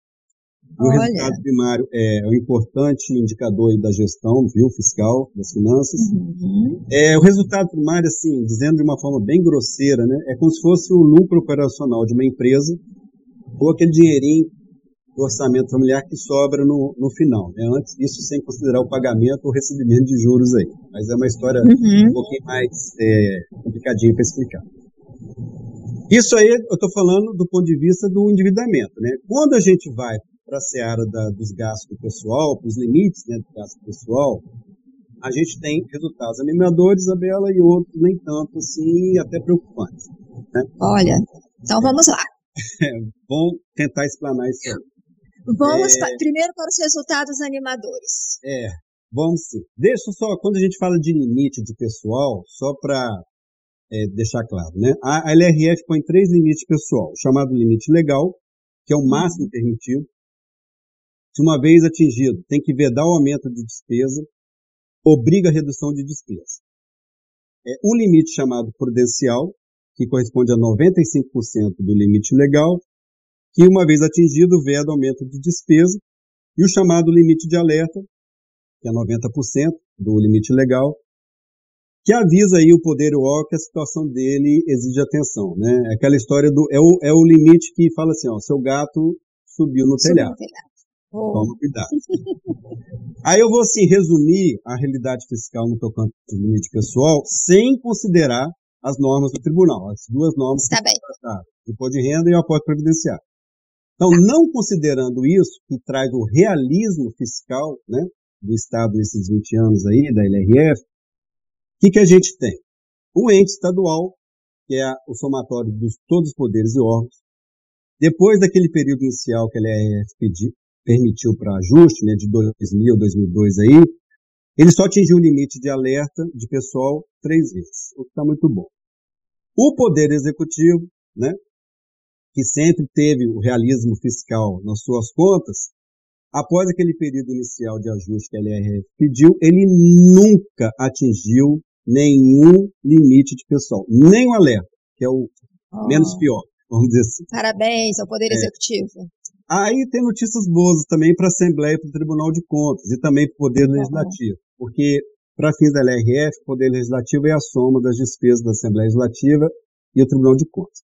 O Olha. resultado primário é o importante indicador da gestão, viu, fiscal, das finanças. Uhum. É, o resultado primário, assim, dizendo de uma forma bem grosseira, né, é como se fosse o lucro operacional de uma empresa, ou aquele dinheirinho do orçamento familiar que sobra no, no final. Né? Antes, isso sem considerar o pagamento ou recebimento de juros aí. Mas é uma história uhum. um pouquinho mais é, complicadinha para explicar. Isso aí eu estou falando do ponto de vista do endividamento. Né? Quando a gente vai para a seara da, dos gastos do pessoal, para os limites né, do gasto pessoal, a gente tem resultados animadores, Isabela, e outros nem tanto assim, até preocupantes. Né? Olha, então vamos lá. É, vamos tentar explanar isso aí. Vamos é, primeiro para os resultados animadores. É, vamos sim. Deixa só, quando a gente fala de limite de pessoal, só para é, deixar claro, né? A, a LRF põe três limites pessoal, chamado limite legal, que é o máximo permitido. Se uma vez atingido, tem que vedar o aumento de despesa, obriga a redução de despesa. É um limite chamado prudencial, que corresponde a 95% do limite legal, que uma vez atingido veda aumento de despesa, e o chamado limite de alerta, que é 90% do limite legal, que avisa aí o poder UOL que a situação dele exige atenção, né? É aquela história do é o, é o limite que fala assim, ó, seu gato subiu no subiu telhado. No telhado. Oh. Toma cuidado. aí eu vou assim resumir a realidade fiscal no tocante do limite pessoal, sem considerar as normas do tribunal, as duas normas tá bem. o imposto de renda e o aporte previdenciário. Então, não considerando isso, que traz o realismo fiscal né, do Estado nesses 20 anos aí, da LRF, o que, que a gente tem? O ente estadual, que é o somatório de todos os poderes e órgãos, depois daquele período inicial que a LRF pedi, permitiu para ajuste, né, de 2000, 2002 aí, ele só atingiu o limite de alerta de pessoal três vezes, o que está muito bom. O Poder Executivo, né, que sempre teve o realismo fiscal nas suas contas, após aquele período inicial de ajuste que a LRF pediu, ele nunca atingiu nenhum limite de pessoal, nem o alerta, que é o oh. menos pior, vamos dizer assim. Parabéns ao Poder é. Executivo. Aí tem notícias boas também para a Assembleia e para o Tribunal de Contas e também para o Poder Legislativo, porque para fins da LRF, o Poder Legislativo é a soma das despesas da Assembleia Legislativa e o Tribunal de Contas.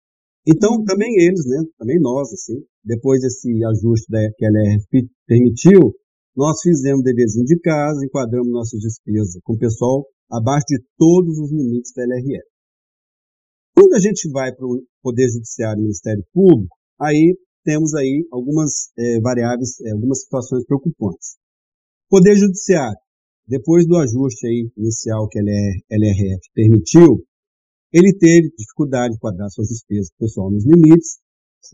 Então, também eles, né, também nós, assim, depois desse ajuste da, que a LRF permitiu, nós fizemos deverzinho de casa, enquadramos nossas despesas com o pessoal abaixo de todos os limites da LRF. Quando a gente vai para o Poder Judiciário e Ministério Público, aí temos aí algumas é, variáveis, é, algumas situações preocupantes. Poder Judiciário, depois do ajuste aí inicial que a LRF permitiu, ele teve dificuldade de quadrar suas despesas pessoal nos limites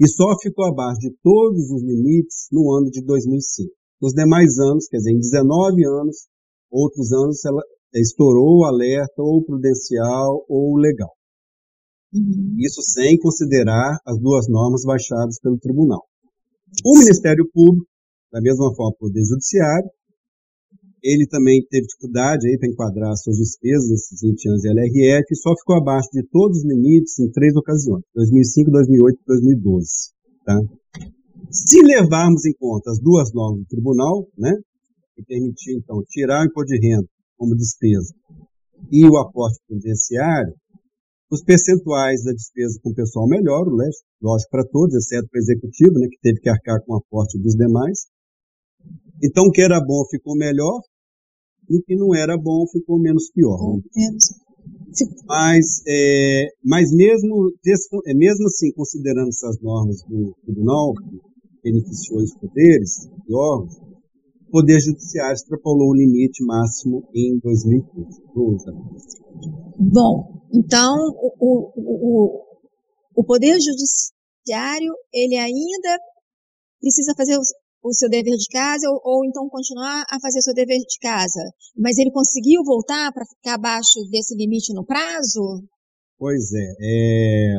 e só ficou abaixo de todos os limites no ano de 2005. Nos demais anos, quer dizer, em 19 anos, outros anos, ela estourou o alerta ou prudencial ou legal. Uhum. Isso sem considerar as duas normas baixadas pelo tribunal. O Ministério Público, da mesma forma, o Poder Judiciário, ele também teve dificuldade para enquadrar suas despesas nesses 20 anos de LRF e só ficou abaixo de todos os limites em três ocasiões, 2005, 2008 e 2012. Tá? Se levarmos em conta as duas normas do tribunal, né, que permitiu, então, tirar o imposto de renda como despesa e o aporte previdenciário, os percentuais da despesa com o pessoal melhoram, lógico para todos, exceto para o executivo, né, que teve que arcar com o aporte dos demais. Então, o que era bom ficou melhor, e o que não era bom ficou menos pior. Mas, é, mas mesmo, é, mesmo assim, considerando essas normas do tribunal, que beneficiou os poderes e órgãos, o Poder Judiciário extrapolou o limite máximo em 2015. Bom, então o, o, o, o Poder Judiciário, ele ainda precisa fazer os, o seu dever de casa ou, ou, então continuar a fazer seu dever de casa. Mas ele conseguiu voltar para ficar abaixo desse limite no prazo? Pois é, é,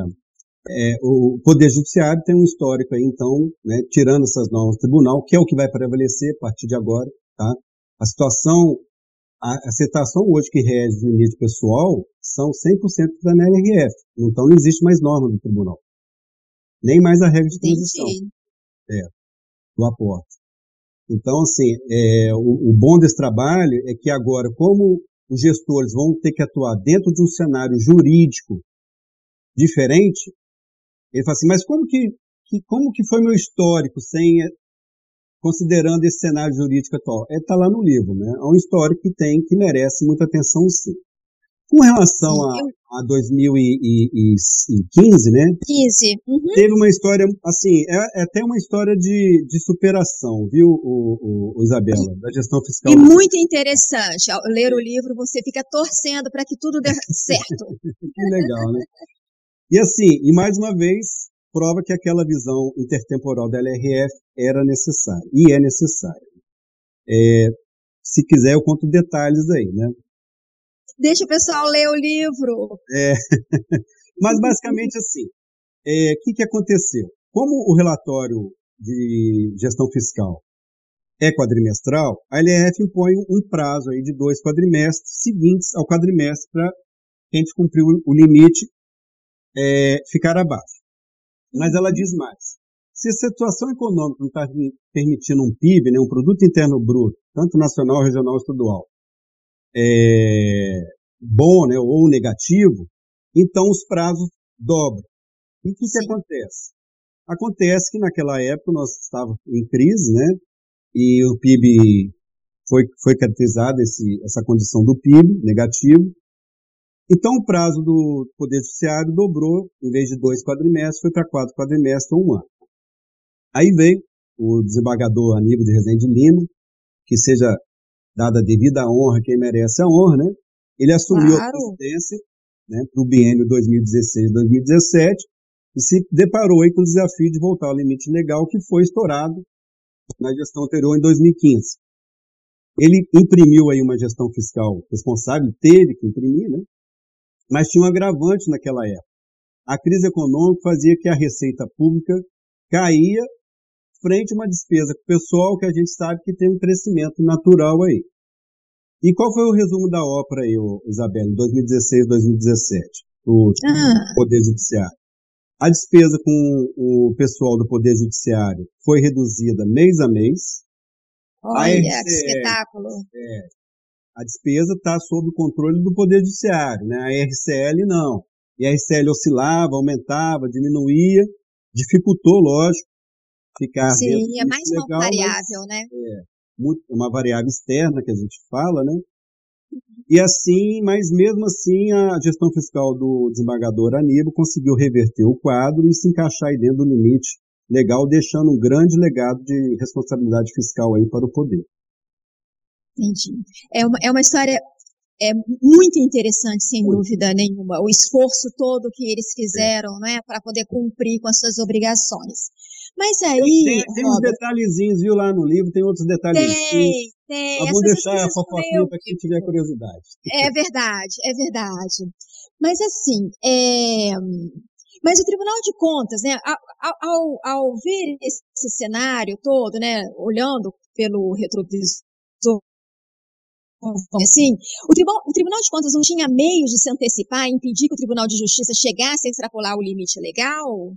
é, o Poder Judiciário tem um histórico aí, então, né, tirando essas normas do tribunal, que é o que vai prevalecer a partir de agora, tá? A situação, a, a situação hoje que rege o limite pessoal são 100% da NRF, então não existe mais norma do tribunal. Nem mais a regra de transição. É do aporte. Então, assim, é, o, o bom desse trabalho é que agora, como os gestores vão ter que atuar dentro de um cenário jurídico diferente, ele fala assim, mas como que, que, como que foi meu histórico sem considerando esse cenário jurídico atual? Está é, lá no livro, né? É um histórico que tem, que merece muita atenção, sim. Com relação a, a 2015, né? 15. Uhum. Teve uma história, assim, é, é, até uma história de, de superação, viu, o, o, o Isabela, da gestão fiscal. E muito interessante. Ao ler o livro, você fica torcendo para que tudo dê certo. que legal, né? E assim, e mais uma vez, prova que aquela visão intertemporal da LRF era necessária, e é necessária. É, se quiser, eu conto detalhes aí, né? Deixa o pessoal ler o livro. É. Mas basicamente assim, o é, que, que aconteceu? Como o relatório de gestão fiscal é quadrimestral, a LRF impõe um prazo aí de dois quadrimestres seguintes ao quadrimestre para quem descumpriu o limite é, ficar abaixo. Mas ela diz mais. Se a situação econômica não está permitindo um PIB, né, um produto interno bruto, tanto nacional, regional, estadual, é, bom né, ou negativo, então os prazos dobram. E o que, que acontece? Acontece que naquela época nós estávamos em crise, né? E o PIB foi, foi caracterizado esse, essa condição do PIB negativo. Então o prazo do Poder Judiciário dobrou, em vez de dois quadrimestres, foi para quatro quadrimestres ou um ano. Aí veio o desembargador Aníbal de Rezende Lima, que seja dada a devida honra quem merece a honra, né? Ele assumiu claro. a presidência né, para o biênio 2016-2017 e se deparou aí com o desafio de voltar ao limite legal que foi estourado na gestão anterior em 2015. Ele imprimiu aí uma gestão fiscal responsável, teve que imprimir, né? Mas tinha um agravante naquela época. A crise econômica fazia que a receita pública caía frente a uma despesa pessoal que a gente sabe que tem um crescimento natural aí. E qual foi o resumo da ópera aí, Isabel, em 2016, 2017, o ah. Poder Judiciário? A despesa com o pessoal do Poder Judiciário foi reduzida mês a mês. Olha, RCL, que espetáculo! É, a despesa está sob o controle do Poder Judiciário, né? A RCL não. E a RCL oscilava, aumentava, diminuía, dificultou, lógico, ficar Sim, é mais uma variável, né? É, muito, uma variável externa que a gente fala, né? E assim, mas mesmo assim, a gestão fiscal do desembargador Aníbal conseguiu reverter o quadro e se encaixar aí dentro do limite legal, deixando um grande legado de responsabilidade fiscal aí para o poder. Entendi. É uma, é uma história é muito interessante, sem dúvida nenhuma, o esforço todo que eles fizeram, né, para poder cumprir com as suas obrigações. Mas aí. Tem, tem uns detalhezinhos, viu lá no livro, tem outros detalhezinhos. Tem, tem. Vou deixar a fofoquinha para quem tiver curiosidade. É verdade, é verdade. Mas assim, é... mas o Tribunal de Contas, né, ao, ao, ao ver esse cenário todo, né, olhando pelo retrovisor assim, o tribunal, o tribunal de Contas não tinha meios de se antecipar, impedir que o Tribunal de Justiça chegasse a extrapolar o limite legal?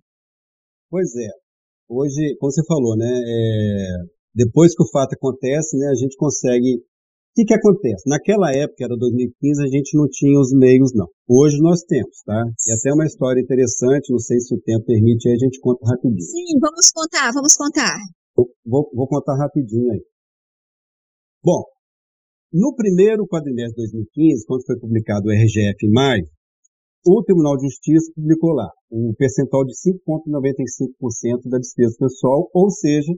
Pois é. Hoje, como você falou, né, é, depois que o fato acontece, né, a gente consegue. O que, que acontece? Naquela época, era 2015, a gente não tinha os meios, não. Hoje nós temos, tá? E até uma história interessante, não sei se o tempo permite, aí a gente conta rapidinho. Sim, vamos contar, vamos contar. Vou, vou contar rapidinho aí. Bom, no primeiro quadrimestre de 2015, quando foi publicado o RGF em maio, o Tribunal de Justiça publicou lá um percentual de 5,95% da despesa pessoal, ou seja,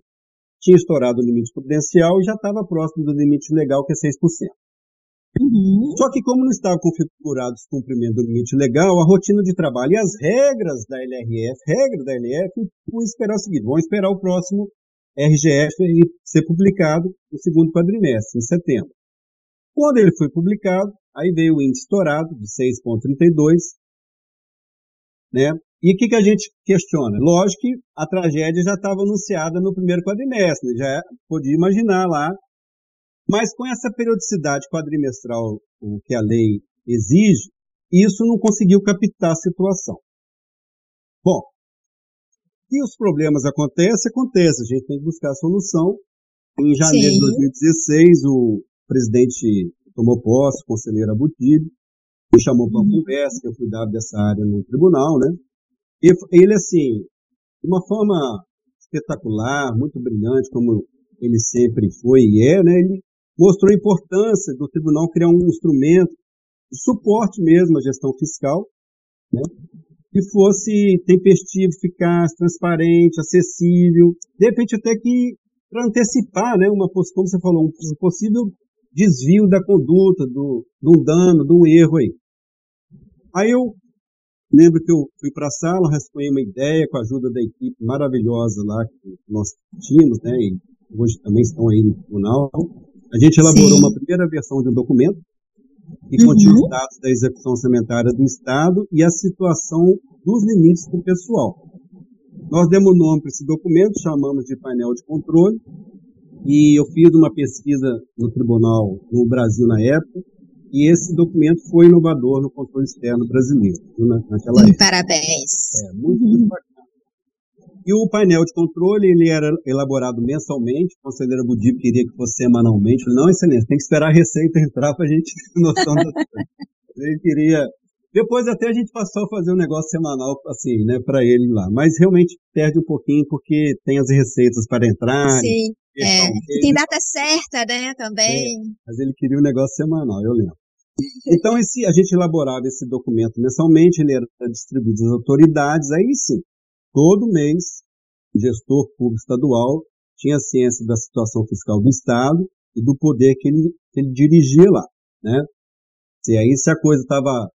tinha estourado o limite prudencial e já estava próximo do limite legal, que é 6%. Uhum. Só que como não estava configurado o cumprimento do limite legal, a rotina de trabalho e as regras da LRF, regras da LRF, vão esperar o seguinte, vão esperar o próximo RGF ser publicado no segundo quadrimestre, em setembro. Quando ele foi publicado, aí veio o índice estourado de 6,32, né? E o que, que a gente questiona? Lógico que a tragédia já estava anunciada no primeiro quadrimestre, né? já podia imaginar lá, mas com essa periodicidade quadrimestral o que a lei exige, isso não conseguiu captar a situação. Bom, e os problemas acontecem, acontece, a gente tem que buscar a solução. Em janeiro Sim. de 2016, o presidente tomou posse, o conselheiro Abutibe, me chamou para uma uhum. conversa, que eu cuidava dessa área no tribunal, né? E ele, assim, de uma forma espetacular, muito brilhante, como ele sempre foi e é, né, ele mostrou a importância do tribunal criar um instrumento de suporte mesmo à gestão fiscal, né, que fosse tempestivo, eficaz, transparente, acessível, de repente até que para antecipar, né, uma, como você falou, um possível desvio da conduta, do, de um dano, de um erro aí. Aí eu lembro que eu fui para a sala, respondi uma ideia com a ajuda da equipe maravilhosa lá que nós tínhamos, né, e hoje também estão aí no tribunal. A gente elaborou Sim. uma primeira versão de um documento que uhum. continha os dados da execução orçamentária do Estado e a situação dos limites do pessoal. Nós demos nome para esse documento, chamamos de painel de controle, e eu fiz uma pesquisa no tribunal no Brasil na época, e esse documento foi inovador no controle externo brasileiro, naquela época. Parabéns. É, muito, muito uhum. bacana. E o painel de controle, ele era elaborado mensalmente, o conselheiro Budip queria que fosse semanalmente, não, excelência, tem que esperar a receita entrar para a gente ter noção das coisas. Ele queria depois até a gente passou a fazer um negócio semanal, assim, né, para ele lá. Mas realmente perde um pouquinho porque tem as receitas para entrar. Sim, é. tem data certa, né, também. É, mas ele queria um negócio semanal, eu lembro. Então, esse, a gente elaborava esse documento mensalmente, ele era distribuído às autoridades, aí sim, todo mês, o gestor público estadual tinha ciência da situação fiscal do Estado e do poder que ele, que ele dirigia lá, né? E aí, se a coisa estava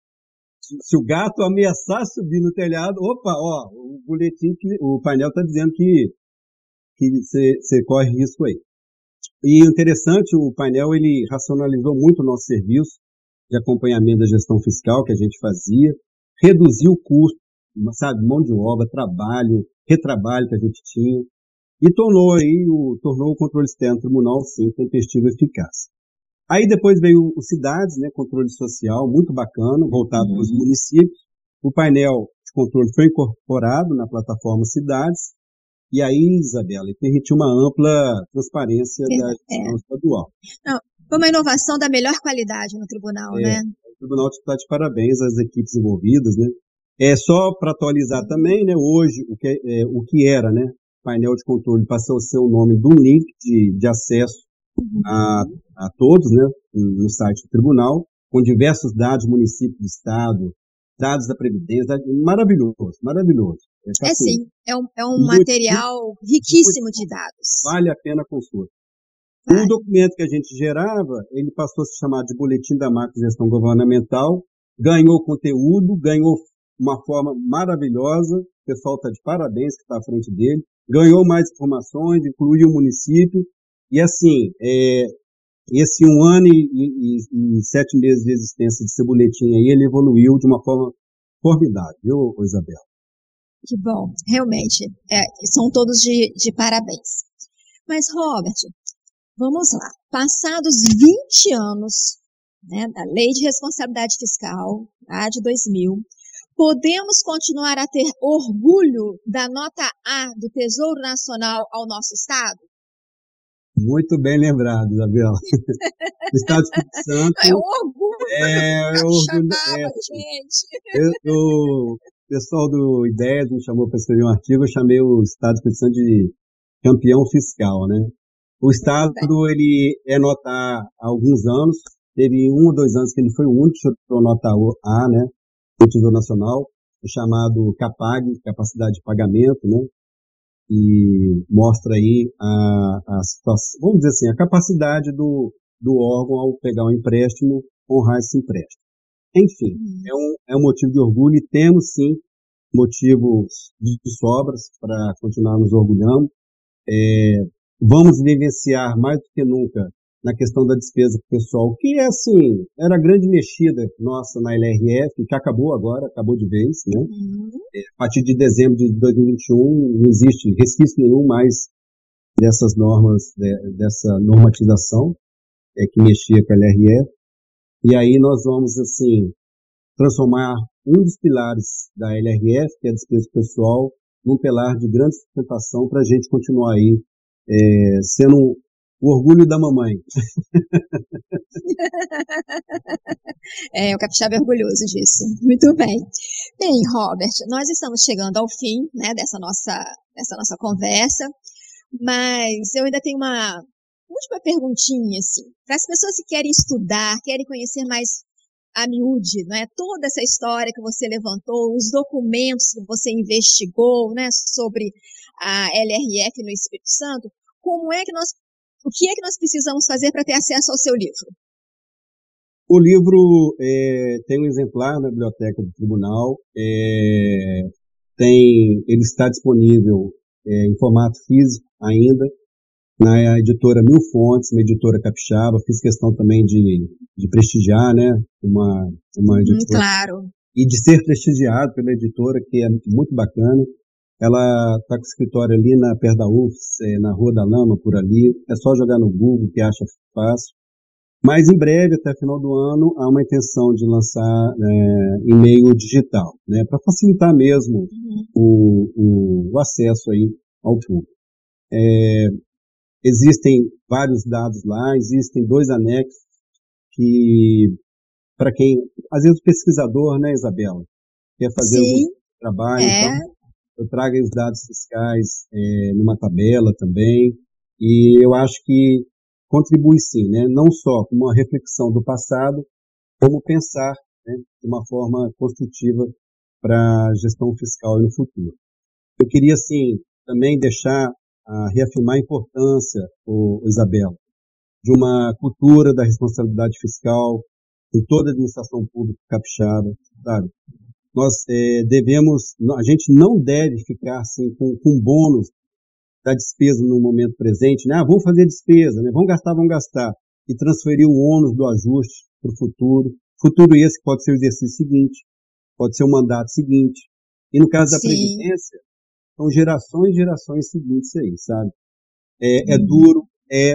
se o gato ameaçar subir no telhado, opa, ó, o boletim, que, o painel está dizendo que que você corre risco aí. E interessante, o painel ele racionalizou muito o nosso serviço de acompanhamento da gestão fiscal que a gente fazia, reduziu o custo, sabe, mão de obra, trabalho, retrabalho que a gente tinha, e tornou aí o, tornou o controle externo do tribunal, sim, tempestivo e eficaz. Aí depois veio o Cidades, né, controle social, muito bacana, voltado uhum. para os municípios. O painel de controle foi incorporado na plataforma Cidades, e aí, Isabela, permitiu uma ampla transparência é, da gestão é. estadual. Não, foi uma inovação da melhor qualidade no tribunal, é, né? O tribunal está de parabéns às equipes envolvidas, né? É só para atualizar também, né? Hoje, o que, é, o que era, né? Painel de controle passou a ser o nome de um link de, de acesso a, a todos, né, no site do tribunal, com diversos dados do município, do estado, dados da Previdência, maravilhoso, maravilhoso. É, é sim, é um, é um muito, material riquíssimo muito, de dados. Vale a pena a consulta. Vale. O documento que a gente gerava, ele passou a se chamar de Boletim da Macro Gestão Governamental, ganhou conteúdo, ganhou uma forma maravilhosa, o pessoal está de parabéns que está à frente dele, ganhou mais informações, incluiu o município, e assim, é, esse um ano e, e, e, sete meses de existência desse boletim aí, ele evoluiu de uma forma formidável, viu, Isabel? Que bom, realmente, é, são todos de, de parabéns. Mas, Robert, vamos lá. Passados 20 anos né, da Lei de Responsabilidade Fiscal, a de 2000, podemos continuar a ter orgulho da nota A do Tesouro Nacional ao nosso Estado? Muito bem lembrado, Isabel. o Estado do Espírito Santo. É um orgulho. É, é orgulho. É, gente. Eu, o pessoal do Ideias me chamou para escrever um artigo, eu chamei o Estado do Espírito Santo de campeão fiscal, né? O Estado, ele é nota A há alguns anos, teve um ou dois anos que ele foi o único que tirou nota A, né? O Tesouro Nacional, o chamado CAPAG, Capacidade de Pagamento, né? E mostra aí a, a situação, vamos dizer assim, a capacidade do, do órgão ao pegar um empréstimo, honrar esse empréstimo. Enfim, é, um, é um motivo de orgulho e temos sim motivos de, de sobras para continuar nos orgulhando. É, vamos vivenciar mais do que nunca na questão da despesa pessoal, que é assim, era a grande mexida nossa na LRF, que acabou agora, acabou de vez, né? Uhum. É, a partir de dezembro de 2021 não existe resquício nenhum mais dessas normas, de, dessa normatização é, que mexia com a LRF. E aí nós vamos, assim, transformar um dos pilares da LRF, que é a despesa pessoal, num pilar de grande sustentação para a gente continuar aí é, sendo o orgulho da mamãe. é, o capixaba é orgulhoso disso. Muito bem. Bem, Robert, nós estamos chegando ao fim né, dessa, nossa, dessa nossa conversa. Mas eu ainda tenho uma última perguntinha, assim. Para as pessoas que querem estudar, querem conhecer mais a miúde, é? Toda essa história que você levantou, os documentos que você investigou, né, sobre a LRF no Espírito Santo, como é que nós, o que é que nós precisamos fazer para ter acesso ao seu livro? O livro é, tem um exemplar na biblioteca do tribunal, é, tem, ele está disponível é, em formato físico ainda, na editora Mil Fontes, uma editora capixaba, fiz questão também de, de prestigiar, né, uma, uma hum, editora. claro. E de ser prestigiado pela editora, que é muito bacana. Ela está com o escritório ali na perto da UFS, é, na Rua da Lama, por ali. É só jogar no Google que acha fácil. Mas em breve, até final do ano, há uma intenção de lançar é, em meio digital, né, para facilitar mesmo o, o, o, acesso aí ao público. É, existem vários dados lá, existem dois anexos que, para quem, às vezes o pesquisador, né, Isabela, quer fazer Sim, algum trabalho, é. então eu trago os dados fiscais é, numa tabela também, e eu acho que contribui sim, né, não só com uma reflexão do passado, como pensar né, de uma forma construtiva para a gestão fiscal no futuro. Eu queria, assim, também deixar reafirmar a importância, o, Isabel, de uma cultura da responsabilidade fiscal em toda a administração pública capixaba, sabe? Nós é, devemos, a gente não deve ficar assim com, com bônus da despesa no momento presente, né? Ah, vamos fazer despesa, né? Vamos gastar, vamos gastar e transferir o ônus do ajuste para o futuro. Futuro esse pode ser o exercício seguinte, pode ser o mandato seguinte. E no caso da Sim. previdência, são gerações e gerações seguintes aí, sabe? É, é Uhum. duro, é,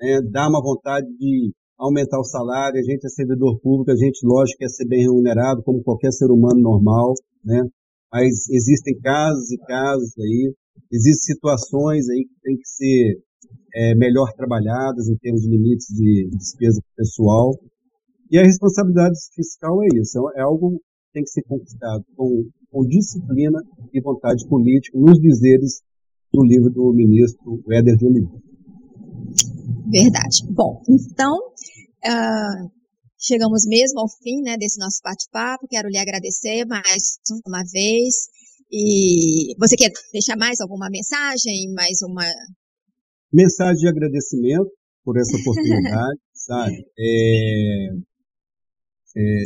é, dá uma vontade de aumentar o salário, a gente é servidor público, a gente, lógico, quer ser bem remunerado, como qualquer ser humano normal, né? Mas existem casos e casos aí, existem situações aí que têm que ser é, melhor trabalhadas em termos de limites de despesa pessoal. E a responsabilidade fiscal é isso, é algo que tem que ser conquistado com com disciplina e vontade política, nos dizeres do livro do ministro Éder de Oliveira. Verdade. Bom, então, uh, chegamos mesmo ao fim né, desse nosso bate-papo. Quero lhe agradecer mais uma vez. E você quer deixar mais alguma mensagem, mais uma... Mensagem de agradecimento por essa oportunidade, sabe? É, é,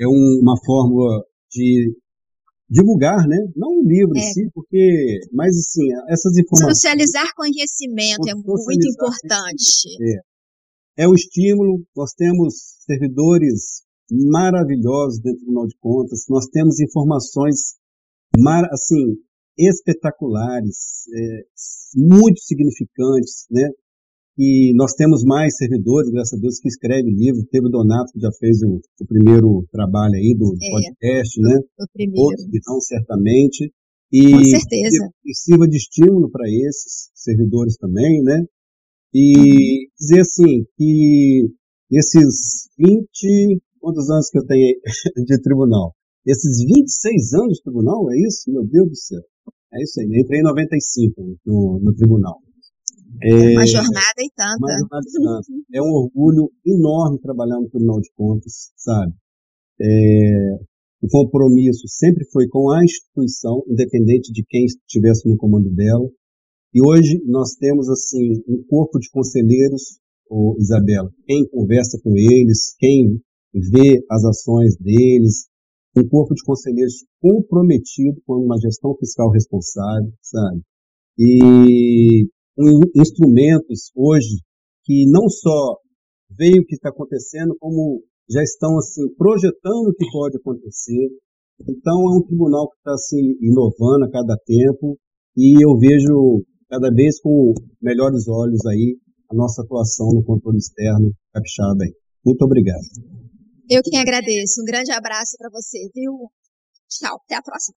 é uma fórmula de divulgar, né? Não um livro É. em si, porque, mas assim, essas informações Socializar conhecimento é muito importante. é um estímulo. Nós temos servidores maravilhosos dentro do Tribunal de Contas. Nós temos informações mar, assim espetaculares, é, muito significantes, né? E nós temos mais servidores, graças a Deus, que escrevem livro. Teve o Donato que já fez o, o primeiro trabalho aí do É. podcast, né? O primeiro. Outros virão certamente. E, Com certeza. e sirva de estímulo para esses servidores também, né? E dizer assim, que esses 20, quantos anos que eu tenho aí de tribunal? Esses 26 anos de tribunal, é isso? Meu Deus do céu. É isso aí, eu entrei em 95 no, no tribunal. É, Uma jornada e tanta. uma jornada de tanto. É um orgulho enorme trabalhar no Tribunal de Contas, sabe? É, o compromisso sempre foi com a instituição, independente de quem estivesse no comando dela. E hoje nós temos, assim, um corpo de conselheiros, ô, Isabela, quem conversa com eles, quem vê as ações deles, um corpo de conselheiros comprometido com uma gestão fiscal responsável, sabe? E instrumentos hoje que não só veem o que está acontecendo, como já estão assim projetando o que pode acontecer. Então é um tribunal que está se inovando a cada tempo e eu vejo cada vez com melhores olhos aí a nossa atuação no controle externo capixaba. Muito obrigado. Eu que agradeço. Um grande abraço para você, viu? Tchau, até a próxima.